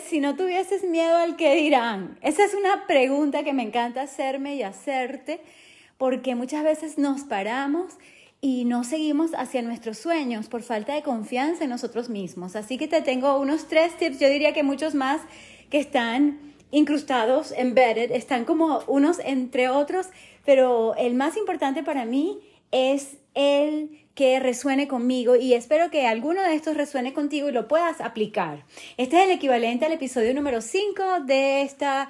si no tuvieses miedo al que dirán? Esa es una pregunta que me encanta hacerme y hacerte porque muchas veces nos paramos y no seguimos hacia nuestros sueños por falta de confianza en nosotros mismos. Así que te tengo unos tres tips, yo diría que muchos más que están incrustados, embedded, están como unos entre otros, pero el más importante para mí es el que resuene conmigo y espero que alguno de estos resuene contigo y lo puedas aplicar. Este es el equivalente al episodio número 5 de esta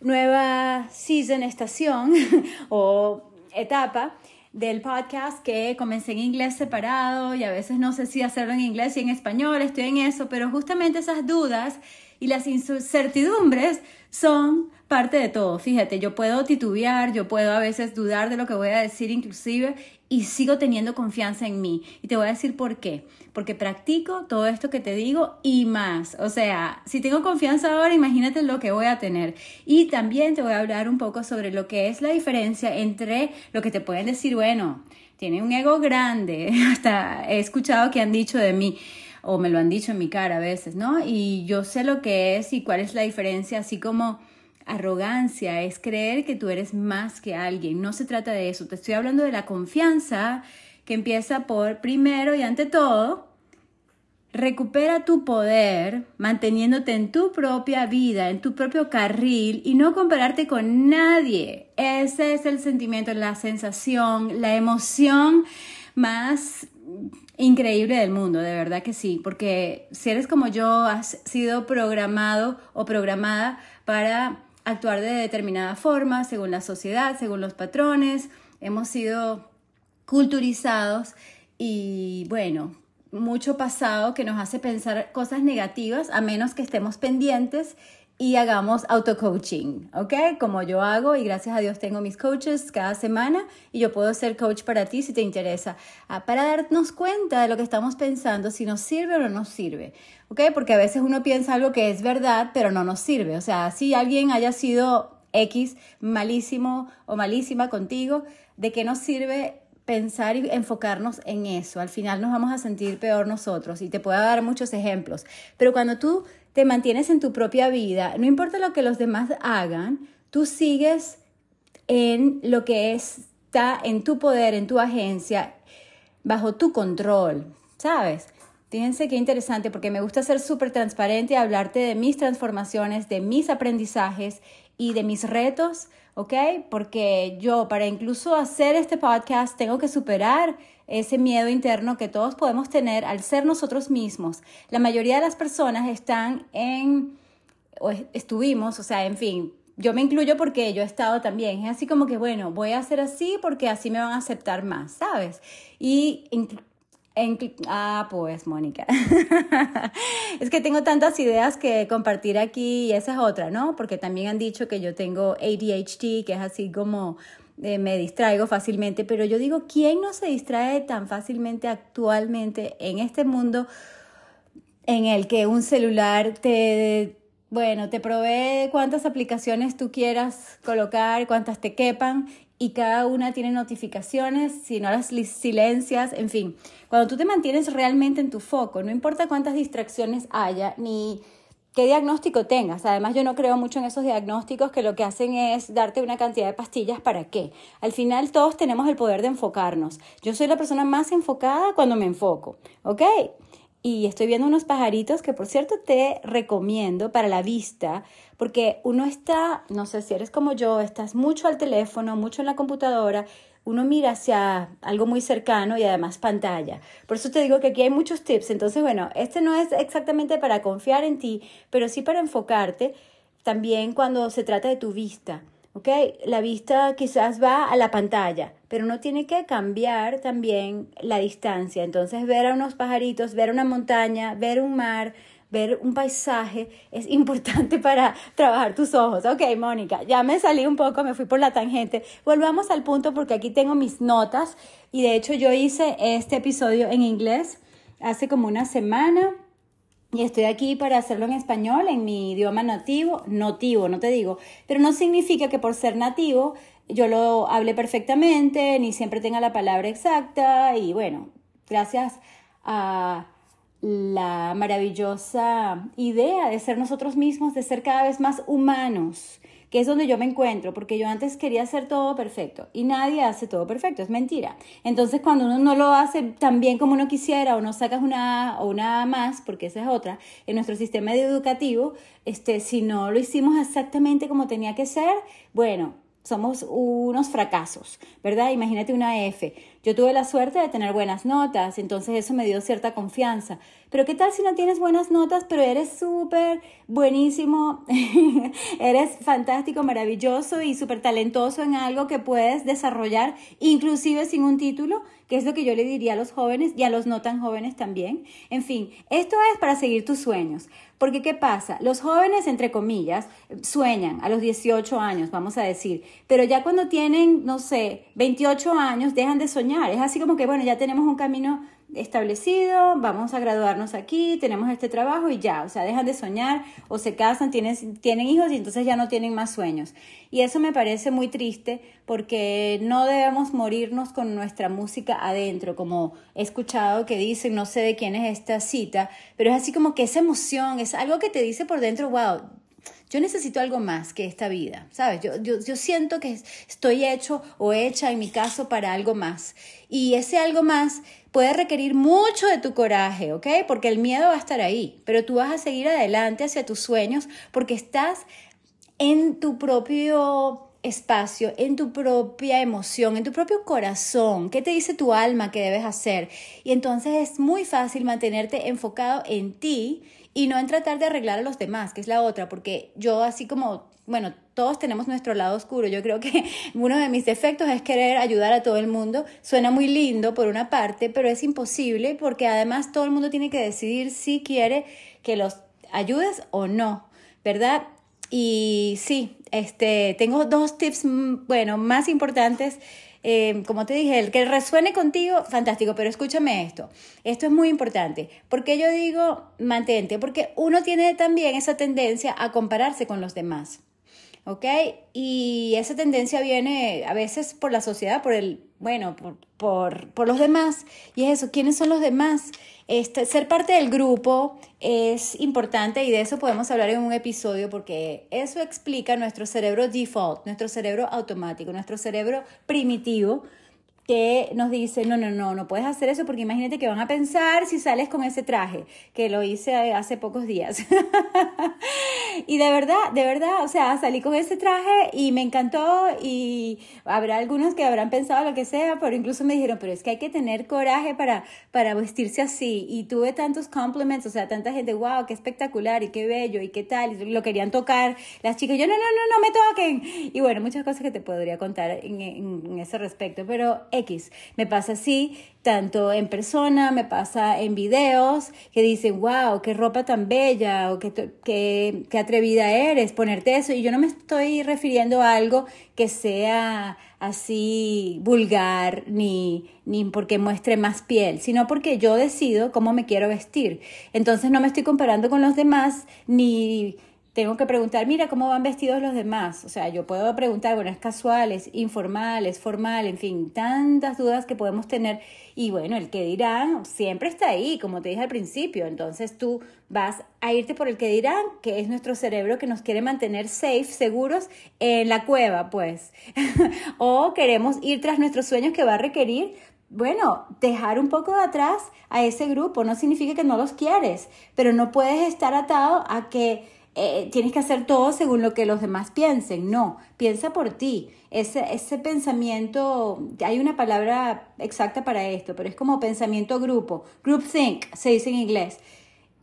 nueva season, estación o etapa del podcast que comencé en inglés separado y a veces no sé si hacerlo en inglés y en español, estoy en eso, pero justamente esas dudas y las incertidumbres son parte de todo. Fíjate, yo puedo titubear, yo puedo a veces dudar de lo que voy a decir inclusive y sigo teniendo confianza en mí. Y te voy a decir por qué. Porque practico todo esto que te digo y más. O sea, si tengo confianza ahora, imagínate lo que voy a tener. Y también te voy a hablar un poco sobre lo que es la diferencia entre lo que te pueden decir, bueno, tiene un ego grande. Hasta he escuchado que han dicho de mí o me lo han dicho en mi cara a veces, ¿no? Y yo sé lo que es y cuál es la diferencia, así como arrogancia es creer que tú eres más que alguien. No se trata de eso. Te estoy hablando de la confianza que empieza por, primero y ante todo, recupera tu poder manteniéndote en tu propia vida, en tu propio carril y no compararte con nadie. Ese es el sentimiento, la sensación, la emoción más increíble del mundo, de verdad que sí, porque si eres como yo, has sido programado o programada para actuar de determinada forma, según la sociedad, según los patrones, hemos sido culturizados y bueno, mucho pasado que nos hace pensar cosas negativas a menos que estemos pendientes y hagamos auto-coaching, ¿ok? Como yo hago y gracias a Dios tengo mis coaches cada semana y yo puedo ser coach para ti si te interesa, ah, para darnos cuenta de lo que estamos pensando, si nos sirve o no nos sirve, ¿ok? Porque a veces uno piensa algo que es verdad, pero no nos sirve, o sea, si alguien haya sido X malísimo o malísima contigo, ¿de qué nos sirve pensar y enfocarnos en eso. Al final nos vamos a sentir peor nosotros y te puedo dar muchos ejemplos. Pero cuando tú te mantienes en tu propia vida, no importa lo que los demás hagan, tú sigues en lo que está en tu poder, en tu agencia, bajo tu control, ¿sabes? Fíjense qué interesante porque me gusta ser súper transparente y hablarte de mis transformaciones, de mis aprendizajes y de mis retos, ¿ok? Porque yo para incluso hacer este podcast tengo que superar ese miedo interno que todos podemos tener al ser nosotros mismos. La mayoría de las personas están en, o estuvimos, o sea, en fin, yo me incluyo porque yo he estado también. Es así como que, bueno, voy a hacer así porque así me van a aceptar más, ¿sabes? Y en, ah, pues, Mónica. es que tengo tantas ideas que compartir aquí y esa es otra, ¿no? Porque también han dicho que yo tengo ADHD, que es así como eh, me distraigo fácilmente, pero yo digo, ¿quién no se distrae tan fácilmente actualmente en este mundo en el que un celular te, bueno, te provee cuántas aplicaciones tú quieras colocar, cuántas te quepan y cada una tiene notificaciones, si no las silencias, en fin, cuando tú te mantienes realmente en tu foco, no importa cuántas distracciones haya, ni qué diagnóstico tengas. Además, yo no creo mucho en esos diagnósticos que lo que hacen es darte una cantidad de pastillas para qué. Al final todos tenemos el poder de enfocarnos. Yo soy la persona más enfocada cuando me enfoco, ¿ok? Y estoy viendo unos pajaritos que por cierto te recomiendo para la vista, porque uno está, no sé si eres como yo, estás mucho al teléfono, mucho en la computadora uno mira hacia algo muy cercano y además pantalla. Por eso te digo que aquí hay muchos tips. Entonces, bueno, este no es exactamente para confiar en ti, pero sí para enfocarte también cuando se trata de tu vista. ¿ok? La vista quizás va a la pantalla, pero uno tiene que cambiar también la distancia. Entonces, ver a unos pajaritos, ver una montaña, ver un mar, ver un paisaje es importante para trabajar tus ojos. Ok, Mónica, ya me salí un poco, me fui por la tangente. Volvamos al punto porque aquí tengo mis notas y de hecho yo hice este episodio en inglés hace como una semana. Y estoy aquí para hacerlo en español, en mi idioma nativo, nativo, no te digo, pero no significa que por ser nativo yo lo hable perfectamente, ni siempre tenga la palabra exacta, y bueno, gracias a la maravillosa idea de ser nosotros mismos, de ser cada vez más humanos, que es donde yo me encuentro, porque yo antes quería hacer todo perfecto y nadie hace todo perfecto, es mentira. Entonces cuando uno no lo hace tan bien como uno quisiera o no sacas una o una más, porque esa es otra, en nuestro sistema educativo, este, si no lo hicimos exactamente como tenía que ser, bueno, somos unos fracasos, ¿verdad? Imagínate una F. Yo tuve la suerte de tener buenas notas, entonces eso me dio cierta confianza. Pero ¿qué tal si no tienes buenas notas, pero eres súper buenísimo, eres fantástico, maravilloso y súper talentoso en algo que puedes desarrollar, inclusive sin un título? Que es lo que yo le diría a los jóvenes y a los no tan jóvenes también. En fin, esto es para seguir tus sueños. Porque ¿qué pasa? Los jóvenes, entre comillas, sueñan a los 18 años, vamos a decir, pero ya cuando tienen, no sé, 28 años, dejan de soñar. Es así como que, bueno, ya tenemos un camino establecido, vamos a graduarnos aquí, tenemos este trabajo y ya, o sea, dejan de soñar o se casan, tienen, tienen hijos y entonces ya no tienen más sueños. Y eso me parece muy triste porque no debemos morirnos con nuestra música adentro, como he escuchado que dicen, no sé de quién es esta cita, pero es así como que esa emoción, es algo que te dice por dentro, wow, yo necesito algo más que esta vida, ¿sabes? Yo, yo, yo, siento que estoy hecho o hecha, en mi caso, para algo más. Y ese algo más puede requerir mucho de tu coraje, ¿ok? Porque el miedo va a estar ahí, pero tú vas a seguir adelante hacia tus sueños porque estás en tu propio espacio, en tu propia emoción, en tu propio corazón. ¿Qué te dice tu alma que debes hacer? Y entonces es muy fácil mantenerte enfocado en ti y no en tratar de arreglar a los demás, que es la otra, porque yo así como, bueno, todos tenemos nuestro lado oscuro. Yo creo que uno de mis defectos es querer ayudar a todo el mundo. Suena muy lindo por una parte, pero es imposible porque además todo el mundo tiene que decidir si quiere que los ayudes o no, ¿verdad? Y sí, este, tengo dos tips, mm, bueno, más importantes eh, como te dije, el que resuene contigo, fantástico, pero escúchame esto. Esto es muy importante. porque yo digo mantente? Porque uno tiene también esa tendencia a compararse con los demás. ¿Ok? Y esa tendencia viene a veces por la sociedad, por el, bueno, por, por, por los demás. Y es eso, ¿quiénes son los demás? Este, ser parte del grupo es importante y de eso podemos hablar en un episodio porque eso explica nuestro cerebro default, nuestro cerebro automático, nuestro cerebro primitivo que nos dice, no, no, no, no puedes hacer eso porque imagínate que van a pensar si sales con ese traje, que lo hice hace pocos días. y de verdad, de verdad, o sea, salí con ese traje y me encantó y habrá algunos que habrán pensado lo que sea, pero incluso me dijeron, pero es que hay que tener coraje para, para vestirse así. Y tuve tantos compliments, o sea, tanta gente, wow, qué espectacular y qué bello y qué tal, y lo querían tocar. Las chicas, yo, no, no, no, no me toquen. Y bueno, muchas cosas que te podría contar en, en ese respecto, pero X. Me pasa así, tanto en persona, me pasa en videos, que dicen, wow, qué ropa tan bella, o qué, qué, qué atrevida eres, ponerte eso. Y yo no me estoy refiriendo a algo que sea así vulgar, ni, ni porque muestre más piel, sino porque yo decido cómo me quiero vestir. Entonces no me estoy comparando con los demás, ni tengo que preguntar, mira, ¿cómo van vestidos los demás? O sea, yo puedo preguntar, bueno, es casuales, informales, formal, en fin, tantas dudas que podemos tener. Y bueno, el que dirán siempre está ahí, como te dije al principio. Entonces tú vas a irte por el que dirán, que es nuestro cerebro que nos quiere mantener safe, seguros en la cueva, pues. o queremos ir tras nuestros sueños que va a requerir bueno, dejar un poco de atrás a ese grupo no significa que no los quieres, pero no puedes estar atado a que eh, tienes que hacer todo según lo que los demás piensen. No, piensa por ti. Ese, ese pensamiento, hay una palabra exacta para esto, pero es como pensamiento grupo. Group think, se dice en inglés.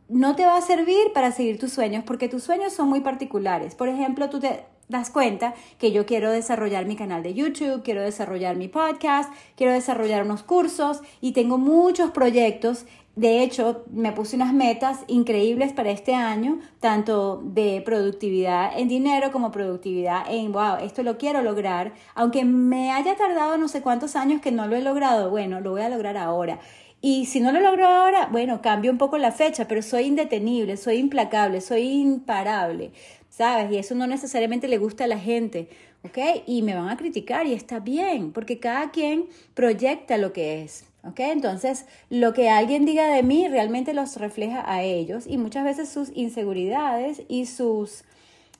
No te va a servir para seguir tus sueños porque tus sueños son muy particulares. Por ejemplo, tú te das cuenta que yo quiero desarrollar mi canal de YouTube, quiero desarrollar mi podcast, quiero desarrollar unos cursos y tengo muchos proyectos de hecho, me puse unas metas increíbles para este año, tanto de productividad en dinero como productividad en, wow, esto lo quiero lograr. Aunque me haya tardado no sé cuántos años que no lo he logrado, bueno, lo voy a lograr ahora. Y si no lo logro ahora, bueno, cambio un poco la fecha, pero soy indetenible, soy implacable, soy imparable, ¿sabes? Y eso no necesariamente le gusta a la gente. ¿Ok? Y me van a criticar y está bien, porque cada quien proyecta lo que es. ¿Ok? Entonces, lo que alguien diga de mí realmente los refleja a ellos y muchas veces sus inseguridades y sus...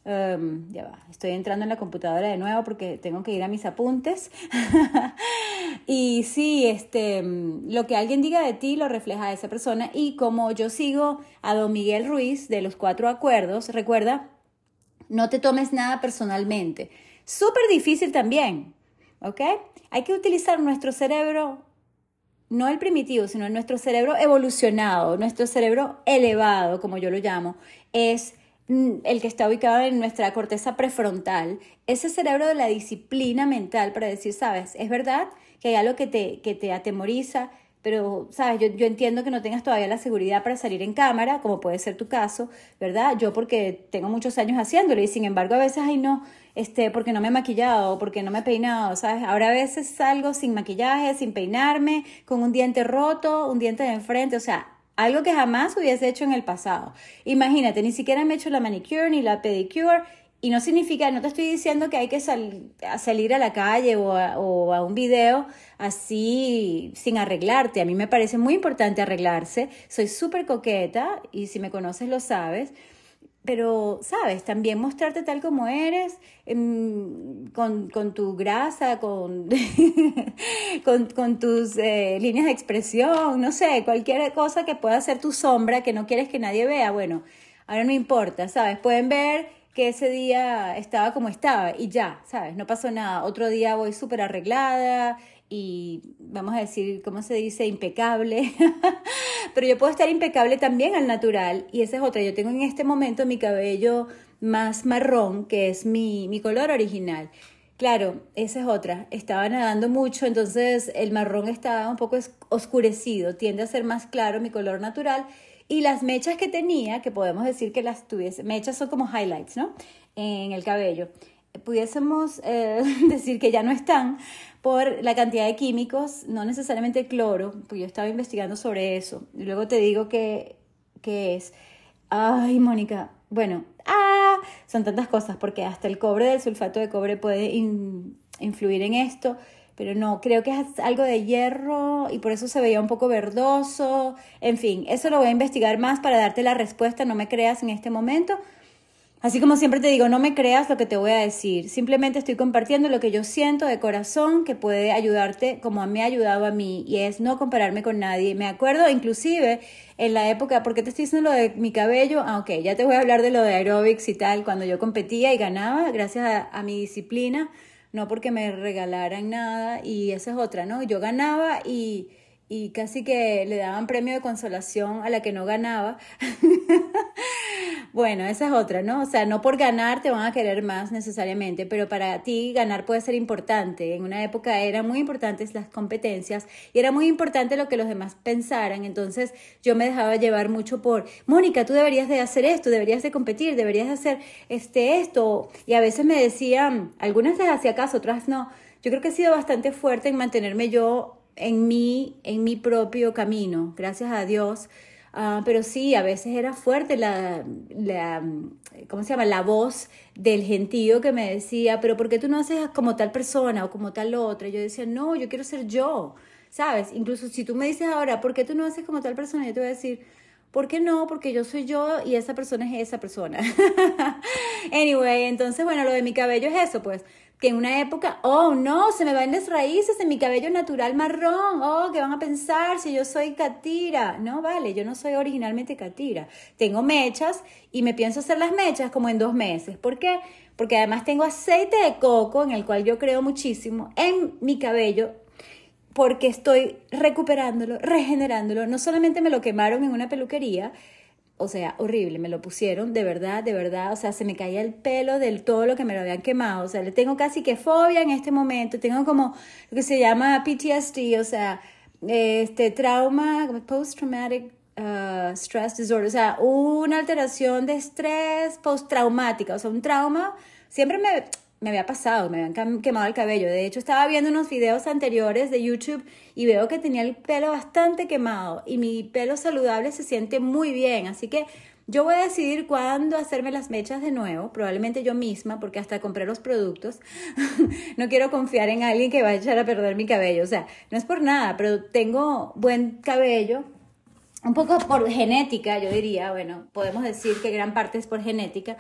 Em, ya va, estoy entrando en la computadora de nuevo porque tengo que ir a mis apuntes. y sí, este, lo que alguien diga de ti lo refleja a esa persona. Y como yo sigo a don Miguel Ruiz de los cuatro acuerdos, recuerda, no te tomes nada personalmente. Súper difícil también, ¿ok? Hay que utilizar nuestro cerebro no el primitivo, sino nuestro cerebro evolucionado, nuestro cerebro elevado, como yo lo llamo, es mm, el que está ubicado en nuestra corteza prefrontal, ese cerebro de la disciplina mental para decir, sabes, es verdad que hay algo que te, que te atemoriza, pero, sabes, yo, yo entiendo que no tengas todavía la seguridad para salir en cámara, como puede ser tu caso, ¿verdad? Yo porque tengo muchos años haciéndolo y sin embargo a veces, ay no, este, porque no me he maquillado, porque no me he peinado, ¿sabes? Ahora a veces salgo sin maquillaje, sin peinarme, con un diente roto, un diente de enfrente, o sea, algo que jamás hubiese hecho en el pasado. Imagínate, ni siquiera me he hecho la manicure ni la pedicure y no significa, no te estoy diciendo que hay que salir a la calle o a, o a, un video así sin arreglarte. A mí me parece muy importante arreglarse. Soy súper coqueta y si me conoces lo sabes pero, ¿sabes? También mostrarte tal como eres, em, con, con, tu grasa, con, con, tus eh, líneas de expresión, no sé, cualquier cosa que pueda ser tu sombra que no quieres que nadie vea, bueno, ahora no importa, ¿sabes? Pueden ver que ese día estaba como estaba y ya, ¿sabes? No pasó nada. Otro día voy súper arreglada y vamos a decir, ¿cómo se dice? Impecable. Pero yo puedo estar impecable también al natural y esa es otra. Yo tengo en este momento mi cabello más marrón, que es mi, mi color original. Claro, esa es otra. Estaba nadando mucho, entonces el marrón estaba un poco oscurecido, tiende a ser más claro mi color natural. Y las mechas que tenía, que podemos decir que las tuviese, mechas son como highlights, ¿no? En el cabello. Pudiésemos eh, decir que ya no están, por la cantidad de químicos, no necesariamente cloro, pues yo estaba investigando sobre eso. Y luego te digo que, es. Ay, Mónica, bueno, ah, son tantas cosas, porque hasta el cobre del sulfato de cobre puede influir en esto, pero no, creo que es algo de hierro y por eso se veía un poco verdoso. En fin, eso lo voy a investigar más para darte la respuesta, no me creas en este momento, Así como siempre te digo, no me creas lo que te voy a decir. Simplemente estoy compartiendo lo que yo siento de corazón que puede ayudarte como me ha ayudado a mí y es no compararme con nadie. Me acuerdo inclusive en la época, porque te estoy diciendo lo de mi cabello? Ah, ok, ya te voy a hablar de lo de aerobics y tal, cuando yo competía y ganaba gracias a, mi disciplina, no porque me regalaran nada y esa es otra, ¿no? Yo ganaba y y casi que le daban premio de consolación a la que no ganaba. bueno, esa es otra, ¿no? O sea, no por ganar te van a querer más necesariamente, pero para ti ganar puede ser importante. En una época eran muy importantes las competencias y era muy importante lo que los demás pensaran. Entonces yo me dejaba llevar mucho por, Mónica, tú deberías de hacer esto, deberías de competir, deberías de hacer este, esto. Y a veces me decían, algunas les hacía caso, otras no. Yo creo que he sido bastante fuerte en mantenerme yo en mí, en mi propio camino, gracias a Dios. Ah, pero sí, a veces era fuerte la, la, ¿cómo se llama? La voz del gentío que me decía, pero ¿por qué tú no haces como tal persona o como tal otra? Yo decía, no, yo quiero ser yo, ¿sabes? Incluso si tú me dices ahora, ¿por qué tú no haces como tal persona? Yo te voy a decir, ¿por qué no? Porque yo soy yo y esa persona es esa persona. anyway, entonces, bueno, lo de mi cabello es eso, pues que en una época, oh no, se me van las raíces en mi cabello natural marrón, oh, ¿qué van a pensar si yo soy catira? No, vale, yo no soy originalmente catira. Tengo mechas y me pienso hacer las mechas como en dos meses. ¿Por qué? Porque además tengo aceite de coco, en el cual yo creo muchísimo, en mi cabello, porque estoy recuperándolo, regenerándolo. No solamente me lo quemaron en una peluquería, o sea, horrible, me lo pusieron, de verdad, de verdad, o sea, se me caía el pelo del todo lo que me lo habían quemado, o sea, le tengo casi que fobia en este momento, tengo como lo que se llama PTSD, o sea, este trauma, post-traumatic uh, stress disorder, o sea, una alteración de estrés post-traumática, o sea, un trauma, siempre me, me había pasado, me habían quemado el cabello. De hecho, estaba viendo unos videos anteriores de YouTube y veo que tenía el pelo bastante quemado y mi pelo saludable se siente muy bien. Así que yo voy a decidir cuándo hacerme las mechas de nuevo, probablemente yo misma, porque hasta compré los productos. no quiero confiar en alguien que vaya a echar a perder mi cabello. O sea, no es por nada, pero tengo buen cabello. Un poco por genética, yo diría, bueno, podemos decir que gran parte es por genética.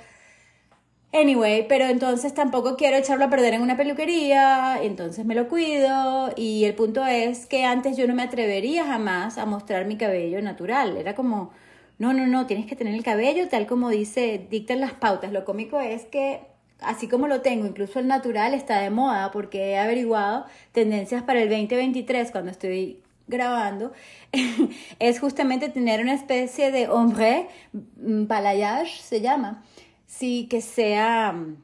Anyway, pero entonces tampoco quiero echarlo a perder en una peluquería, entonces me lo cuido y el punto es que antes yo no me atrevería jamás a mostrar mi cabello natural, era como no, no, no, tienes que tener el cabello tal como dice, dictan las pautas. Lo cómico es que así como lo tengo, incluso el natural está de moda porque he averiguado tendencias para el 2023 cuando estoy grabando, es justamente tener una especie de ombre, balayage se llama, sí, que sea mm,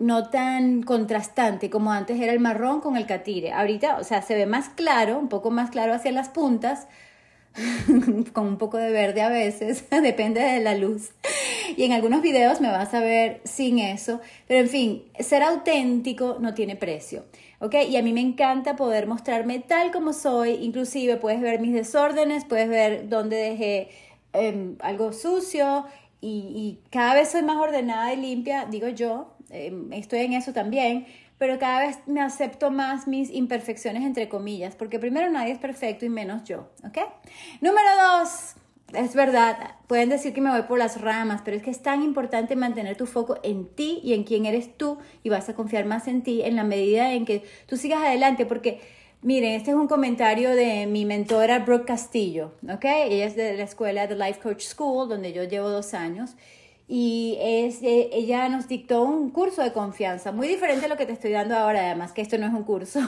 no tan contrastante como antes era el marrón con el catire. Ahorita, o sea, se ve más claro, un poco más claro hacia las puntas, con un poco de verde a veces, depende de la luz. Y en algunos videos me vas a ver sin eso, pero en fin, ser auténtico no tiene precio, ¿ok? Y a mí me encanta poder mostrarme tal como soy, inclusive puedes ver mis desórdenes, puedes ver dónde dejé em, algo sucio y, cada vez soy más ordenada y limpia, digo yo, em, estoy en eso también, pero cada vez me acepto más mis imperfecciones, entre comillas, porque primero nadie es perfecto y menos yo, ¿ok? Número dos, es verdad, pueden decir que me voy por las ramas, pero es que es tan importante mantener tu foco en ti y en quién eres tú y vas a confiar más en ti en la medida en que tú sigas adelante, porque miren, este es un comentario de mi mentora Brooke Castillo, ¿ok? Ella es de la escuela de Life Coach School, donde yo llevo dos años y es, ella nos dictó un curso de confianza, muy diferente a lo que te estoy dando ahora, además que esto no es un curso.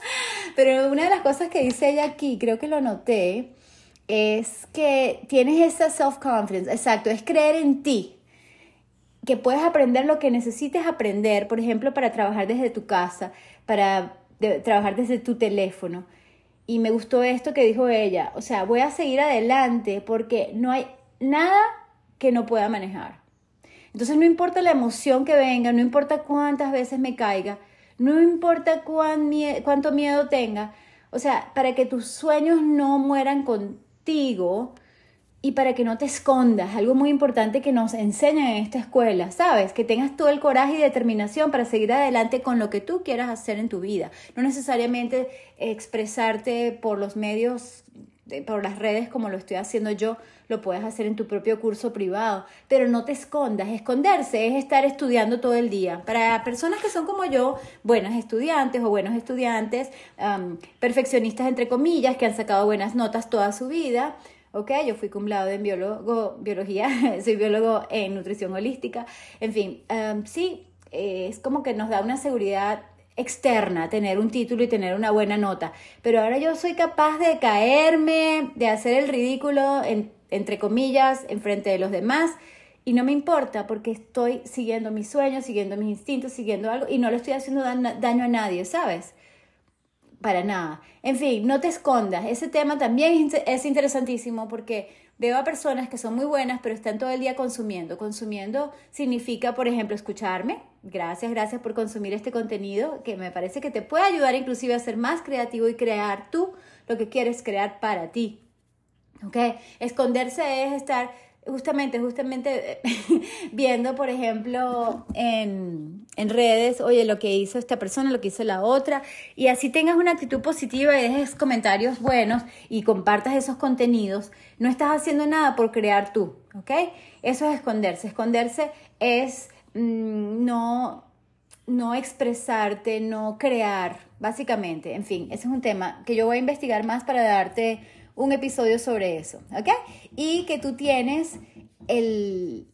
Pero una de las cosas que dice ella aquí, creo que lo noté, es que tienes esa self-confidence, exacto, es creer en ti, que puedes aprender lo que necesites aprender, por ejemplo, para trabajar desde tu casa, para trabajar desde tu teléfono. Y me gustó esto que dijo ella, o sea, voy a seguir adelante porque no hay nada que no pueda manejar. Entonces no importa la emoción que venga, no importa cuántas veces me caiga, no importa cuánto miedo tenga, o sea, para que tus sueños no mueran contigo y para que no te escondas, algo muy importante que nos enseñan en esta escuela, ¿sabes? Que tengas todo el coraje y determinación para seguir adelante con lo que tú quieras hacer en tu vida, no necesariamente expresarte por los medios por las redes como lo estoy haciendo yo, lo puedes hacer en tu propio curso privado, pero no te escondas. Esconderse es estar estudiando todo el día. Para personas que son como yo, buenas estudiantes o buenos estudiantes, perfeccionistas entre comillas, que han sacado buenas notas toda su vida, ¿ok? Yo fui cum en biólogo, biología, soy biólogo en nutrición holística, en fin, sí, es como que nos da una seguridad externa, tener un título y tener una buena nota. Pero ahora yo soy capaz de caerme, de hacer el ridículo, entre comillas, en frente de los demás. Y no me importa porque estoy siguiendo mis sueños, siguiendo mis instintos, siguiendo algo y no le estoy haciendo daño a nadie, ¿sabes? Para nada. En fin, no te escondas. Ese tema también es interesantísimo porque Veo a personas que son muy buenas, pero están todo el día consumiendo. Consumiendo significa, por ejemplo, escucharme. Gracias, gracias por consumir este contenido que me parece que te puede ayudar inclusive a ser más creativo y crear tú lo que quieres crear para ti. ¿Ok? Esconderse es estar justamente, justamente viendo, por ejemplo, en, en, redes, oye, lo que hizo esta persona, lo que hizo la otra, y así tengas una actitud positiva y dejes comentarios buenos y compartas esos contenidos, no estás haciendo nada por crear tú, ¿ok? Eso es esconderse. Esconderse es mm, no, no expresarte, no crear, básicamente. En fin, ese es un tema que yo voy a investigar más para darte un episodio sobre eso, ¿ok? Y que tú tienes el,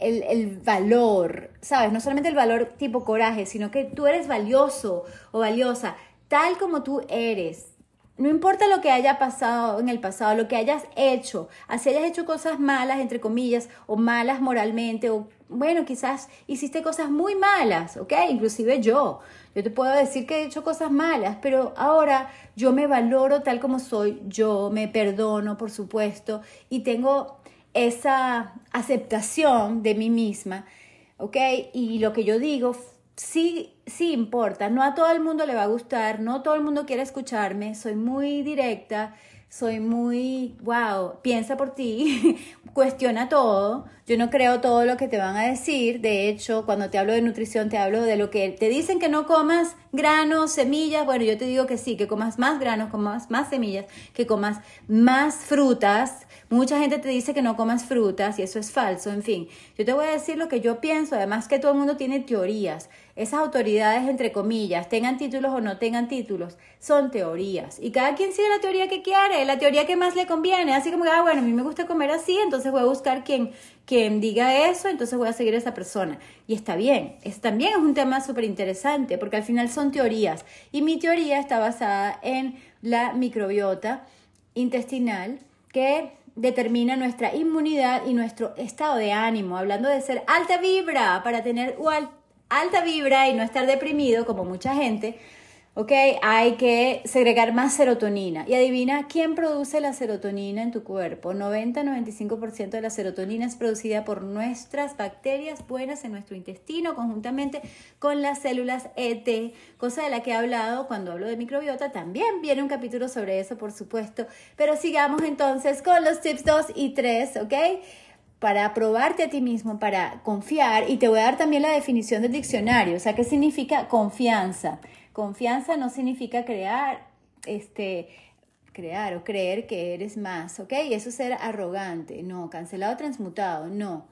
el, valor, ¿sabes? No solamente el valor tipo coraje, sino que tú eres valioso o valiosa, tal como tú eres. No importa lo que haya pasado en el pasado, lo que hayas hecho, así hayas hecho cosas malas, entre comillas, o malas moralmente, o bueno, quizás hiciste cosas muy malas, ¿ok? Inclusive yo. Yo te puedo decir que he hecho cosas malas, pero ahora yo me valoro tal como soy, yo me perdono, por supuesto, y tengo esa aceptación de mí misma, ¿ok? Y lo que yo digo sí, sí importa. No a todo el mundo le va a gustar, no todo el mundo quiere escucharme, soy muy directa, soy muy, wow, piensa por ti, cuestiona todo. Yo no creo todo lo que te van a decir. De hecho, cuando te hablo de nutrición, te hablo de lo que te dicen que no comas granos, semillas. Bueno, yo te digo que sí, que comas más granos, comas más semillas, que comas más frutas. Mucha gente te dice que no comas frutas y eso es falso. En fin, yo te voy a decir lo que yo pienso. Además que todo el mundo tiene teorías. Esas autoridades, entre comillas, tengan títulos o no tengan títulos, son teorías. Y cada quien sigue la teoría que quiere, la teoría que más le conviene. Así como, ah, bueno, a mí me gusta comer así, entonces voy a buscar quien, quien diga eso, entonces voy a seguir a esa persona. Y está bien, es, también es un tema súper interesante, porque al final son teorías. Y mi teoría está basada en la microbiota intestinal, que determina nuestra inmunidad y nuestro estado de ánimo, hablando de ser alta vibra para tener vibra y no estar deprimido como mucha gente, ¿ok? Hay que segregar más serotonina. Y adivina quién produce la serotonina en tu cuerpo. 90-95% de la serotonina es producida por nuestras bacterias buenas en nuestro intestino, conjuntamente con las células ET, cosa de la que he hablado cuando hablo de microbiota. También viene un capítulo sobre eso, por supuesto. Pero sigamos entonces con los tips 2 y 3, ¿ok? Para probarte a ti mismo, para confiar, y te voy a dar también la definición del diccionario, o sea, ¿qué significa confianza? Confianza no significa crear, este, crear o creer que eres más, ¿ok? Eso es ser arrogante, no, cancelado, transmutado, no.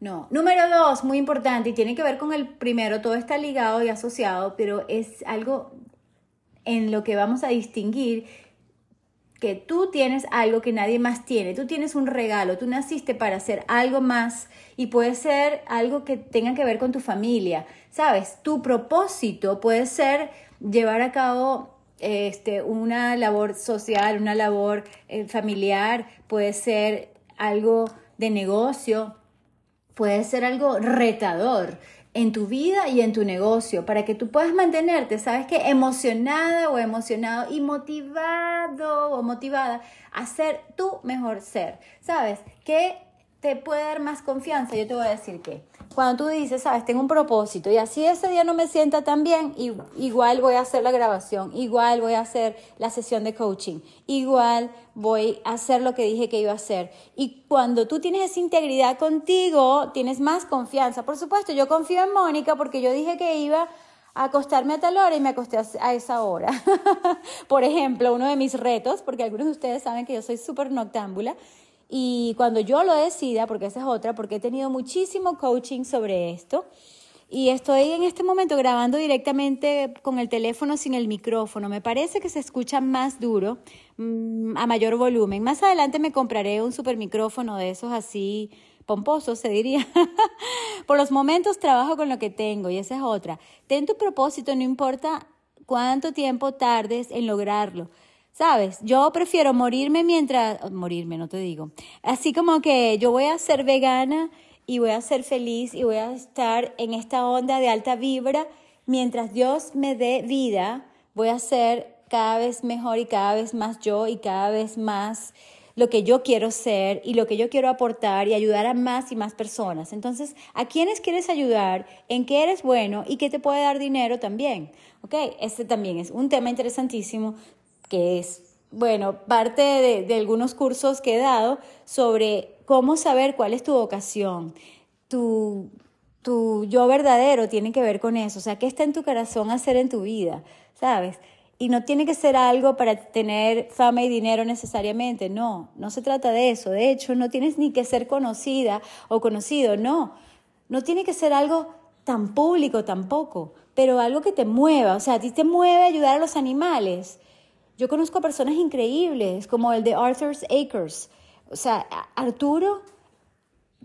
No. Número dos, muy importante, y tiene que ver con el primero, todo está ligado y asociado, pero es algo en lo que vamos a distinguir que tú tienes algo que nadie más tiene, tú tienes un regalo, tú naciste para hacer algo más y puede ser algo que tenga que ver con tu familia, ¿sabes? Tu propósito puede ser llevar a cabo este, una labor social, una labor eh, familiar, puede ser algo de negocio, puede ser algo retador en tu vida y en tu negocio para que tú puedas mantenerte, ¿sabes qué? Emocionada o emocionado y motivado o motivada a ser tu mejor ser, ¿sabes? ¿Qué te puede dar más confianza? Yo te voy a decir que cuando tú dices, sabes, tengo un propósito y así ese día no me sienta tan bien, igual voy a hacer la grabación, igual voy a hacer la sesión de coaching, igual voy a hacer lo que dije que iba a hacer. Y cuando tú tienes esa integridad contigo, tienes más confianza. Por supuesto, yo confío en Mónica porque yo dije que iba a acostarme a tal hora y me acosté a esa hora. Por ejemplo, uno de mis retos, porque algunos de ustedes saben que yo soy súper noctámbula, y cuando yo lo decida, porque esa es otra, porque he tenido muchísimo coaching sobre esto, y estoy en este momento grabando directamente con el teléfono sin el micrófono. Me parece que se escucha más duro, mm, a mayor volumen. Más adelante me compraré un super micrófono de esos así pomposos, se diría. Por los momentos trabajo con lo que tengo y esa es otra. Ten tu propósito, no importa cuánto tiempo tardes en lograrlo. ¿Sabes? Yo prefiero morirme mientras... Morirme, no te digo. Así como que yo voy a ser vegana y voy a ser feliz y voy a estar en esta onda de alta vibra. Mientras Dios me dé vida, voy a ser cada vez mejor y cada vez más yo y cada vez más lo que yo quiero ser y lo que yo quiero aportar y ayudar a más y más personas. Entonces, ¿a quiénes quieres ayudar? ¿En qué eres bueno? ¿Y qué te puede dar dinero también? ¿Ok? Este también es un tema interesantísimo que es, bueno, parte de, algunos cursos que he dado sobre cómo saber cuál es tu vocación. Tu, tu yo verdadero tiene que ver con eso. O sea, ¿qué está en tu corazón hacer en tu vida? ¿Sabes? Y no tiene que ser algo para tener fama y dinero necesariamente, no, no se trata de eso. De hecho, no tienes ni que ser conocida o conocido, no. No tiene que ser algo tan público tampoco, pero algo que te mueva. O sea, a ti te mueve ayudar a los animales. Yo conozco a personas increíbles, como el de Arthur's Acres. O sea, Arturo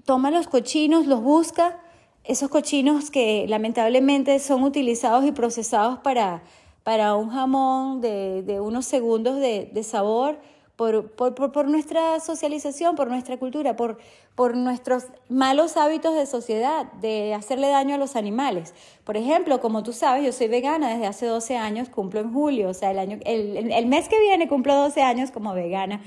toma los cochinos, los busca, esos cochinos que lamentablemente son utilizados y procesados para, para un jamón de, unos segundos de, de sabor, por, por, por, nuestra socialización, por nuestra cultura, por, por nuestros malos hábitos de sociedad, de hacerle daño a los animales. Por ejemplo, como tú sabes, yo soy vegana desde hace 12 años, cumplo en julio, o sea, el, año, el, el mes que viene cumplo 12 años como vegana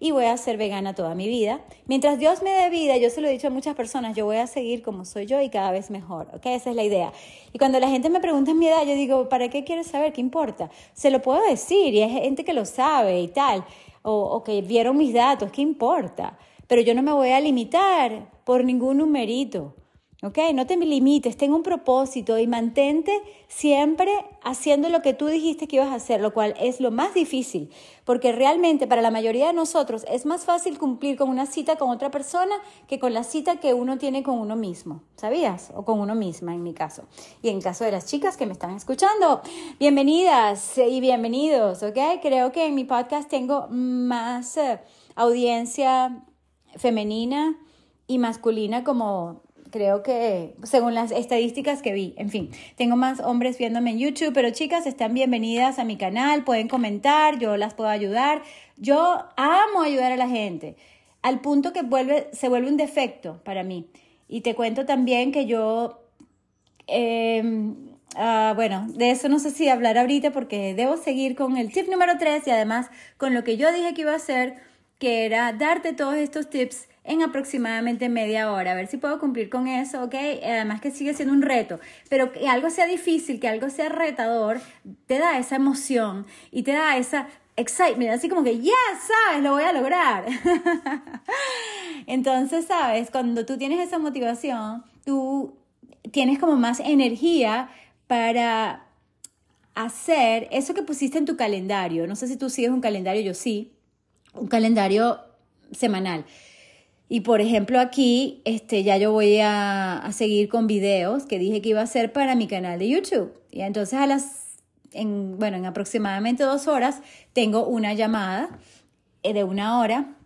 y voy a ser vegana toda mi vida. Mientras Dios me dé vida, yo se lo he dicho a muchas personas, yo voy a seguir como soy yo y cada vez mejor, ¿ok? Esa es la idea. Y cuando la gente me pregunta mi edad, yo digo, ¿para qué quieres saber? ¿Qué importa? Se lo puedo decir y hay gente que lo sabe y tal, o, o que vieron mis datos, ¿qué importa? Pero yo no me voy a limitar por ningún numerito. ¿Ok? No te limites, ten un propósito y mantente siempre haciendo lo que tú dijiste que ibas a hacer, lo cual es lo más difícil, porque realmente para la mayoría de nosotros es más fácil cumplir con una cita con otra persona que con la cita que uno tiene con uno mismo, ¿sabías? O con uno misma en mi caso. Y en caso de las chicas que me están escuchando, bienvenidas y bienvenidos, ¿ok? Creo que en mi podcast tengo más eh, audiencia femenina y masculina como creo que según las estadísticas que vi, en fin, tengo más hombres viéndome en YouTube, pero chicas, están bienvenidas a mi canal, pueden comentar, yo las puedo ayudar. Yo amo ayudar a la gente, al punto que vuelve, se vuelve un defecto para mí. Y te cuento también que yo, em, ah, bueno, de eso no sé si hablar ahorita porque debo seguir con el tip número 3 y además con lo que yo dije que iba a hacer, que era darte todos estos tips en aproximadamente media hora. A ver si puedo cumplir con eso, ¿ok? Además que sigue siendo un reto, pero que algo sea difícil, que algo sea retador, te da esa emoción y te da esa excitement, así como que, ya sabes, lo voy a lograr. Entonces, sabes, cuando tú tienes esa motivación, tú tienes como más energía para hacer eso que pusiste en tu calendario. No sé si tú sigues un calendario, yo sí, un calendario semanal. Y por ejemplo aquí, este, ya yo voy a, seguir con videos que dije que iba a hacer para mi canal de YouTube. Y entonces a las, en, bueno, en aproximadamente dos horas tengo una llamada eh, de una hora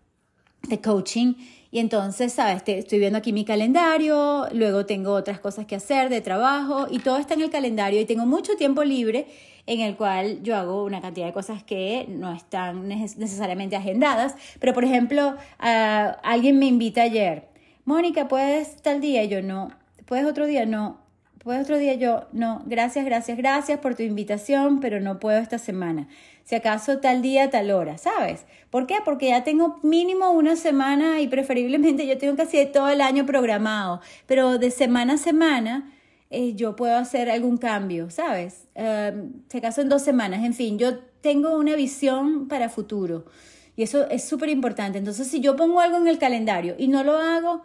de coaching. Y entonces, ¿sabes? estoy viendo aquí mi calendario, luego tengo otras cosas que hacer de trabajo y todo está en el calendario y tengo mucho tiempo libre en el cual yo hago una cantidad de cosas que no están necesariamente agendadas, pero por ejemplo, alguien me invita ayer, Mónica, ¿puedes tal día? Yo no, ¿puedes otro día? No, ¿puedes otro día? Yo no, gracias, gracias, gracias por tu invitación, pero no puedo esta semana. Si acaso tal día, tal hora, ¿sabes? ¿Por qué? Porque ya tengo mínimo una semana y preferiblemente yo tengo casi todo el año programado, pero de semana a semana eh, yo puedo hacer algún cambio, ¿sabes? Uh, si acaso en dos semanas, en fin, yo tengo una visión para futuro y eso es súper importante. Entonces, si yo pongo algo en el calendario y no lo hago,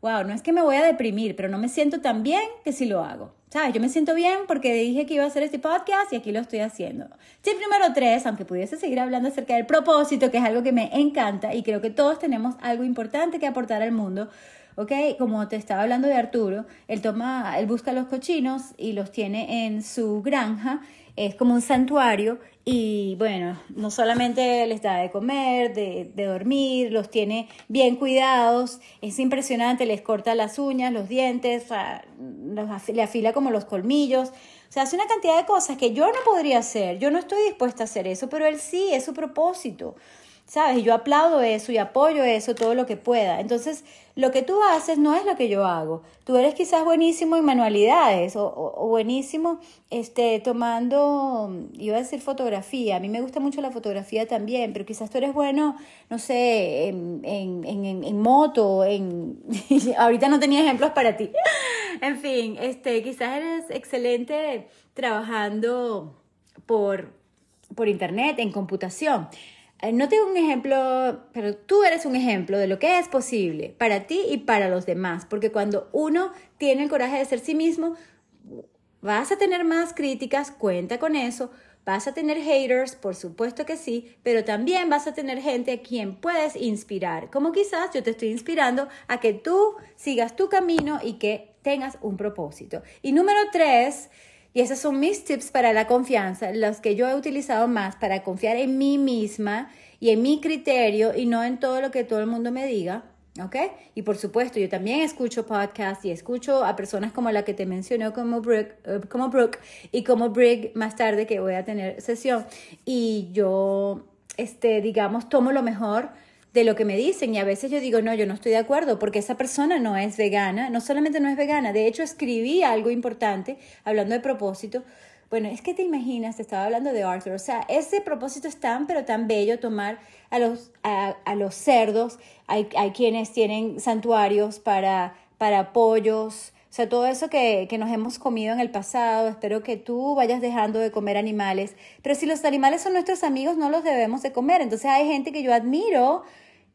wow, no es que me voy a deprimir, pero no me siento tan bien que si lo hago. ¿Sabes? Yo me siento bien porque dije que iba a hacer este podcast y aquí lo estoy haciendo. Tip número tres, aunque pudiese seguir hablando acerca del propósito, que es algo que me encanta y creo que todos tenemos algo importante que aportar al mundo, ¿ok? Como te estaba hablando de Arturo, él toma, él busca los cochinos y los tiene en su granja, es como un santuario y bueno, no solamente les da de comer, de, dormir, los tiene bien cuidados, es impresionante, les corta las uñas, los dientes, le afila como los colmillos, o sea, hace una cantidad de cosas que yo no podría hacer, yo no estoy dispuesta a hacer eso, pero él sí, es su propósito. ¿Sabes? Y yo aplaudo eso y apoyo eso todo lo que pueda. Entonces, lo que tú haces no es lo que yo hago. Tú eres quizás buenísimo en manualidades o, buenísimo este, tomando, iba a decir fotografía. A mí me gusta mucho la fotografía también, pero quizás tú eres bueno, no sé, en, en, en, en moto, en... ahorita no tenía ejemplos para ti. en fin, este, quizás eres excelente trabajando por, por internet, en computación. Eh, no tengo un ejemplo, pero tú eres un ejemplo de lo que es posible para ti y para los demás, porque cuando uno tiene el coraje de ser sí mismo, vas a tener más críticas, cuenta con eso, vas a tener haters, por supuesto que sí, pero también vas a tener gente a quien puedes inspirar, como quizás yo te estoy inspirando a que tú sigas tu camino y que tengas un propósito. Y número tres, y esos son mis tips para la confianza, los que yo he utilizado más para confiar en mí misma y en mi criterio y no en todo lo que todo el mundo me diga. ¿Ok? Y por supuesto, yo también escucho podcasts y escucho a personas como la que te mencioné, como Brooke, eh, como Brooke y como Brig más tarde que voy a tener sesión. Y yo este, digamos, tomo lo mejor de lo que me dicen y a veces yo digo, no, yo no estoy de acuerdo porque esa persona no es vegana, no solamente no es vegana, de hecho escribí algo importante hablando de propósito. Bueno, es que te imaginas, te estaba hablando de Arthur, o sea, ese propósito es tan, pero tan bello tomar a los, a, a los cerdos, hay, hay quienes tienen santuarios para, para pollos, o sea, todo eso que, que, nos hemos comido en el pasado, espero que tú vayas dejando de comer animales. Pero si los animales son nuestros amigos, no los debemos de comer. Entonces hay gente que yo admiro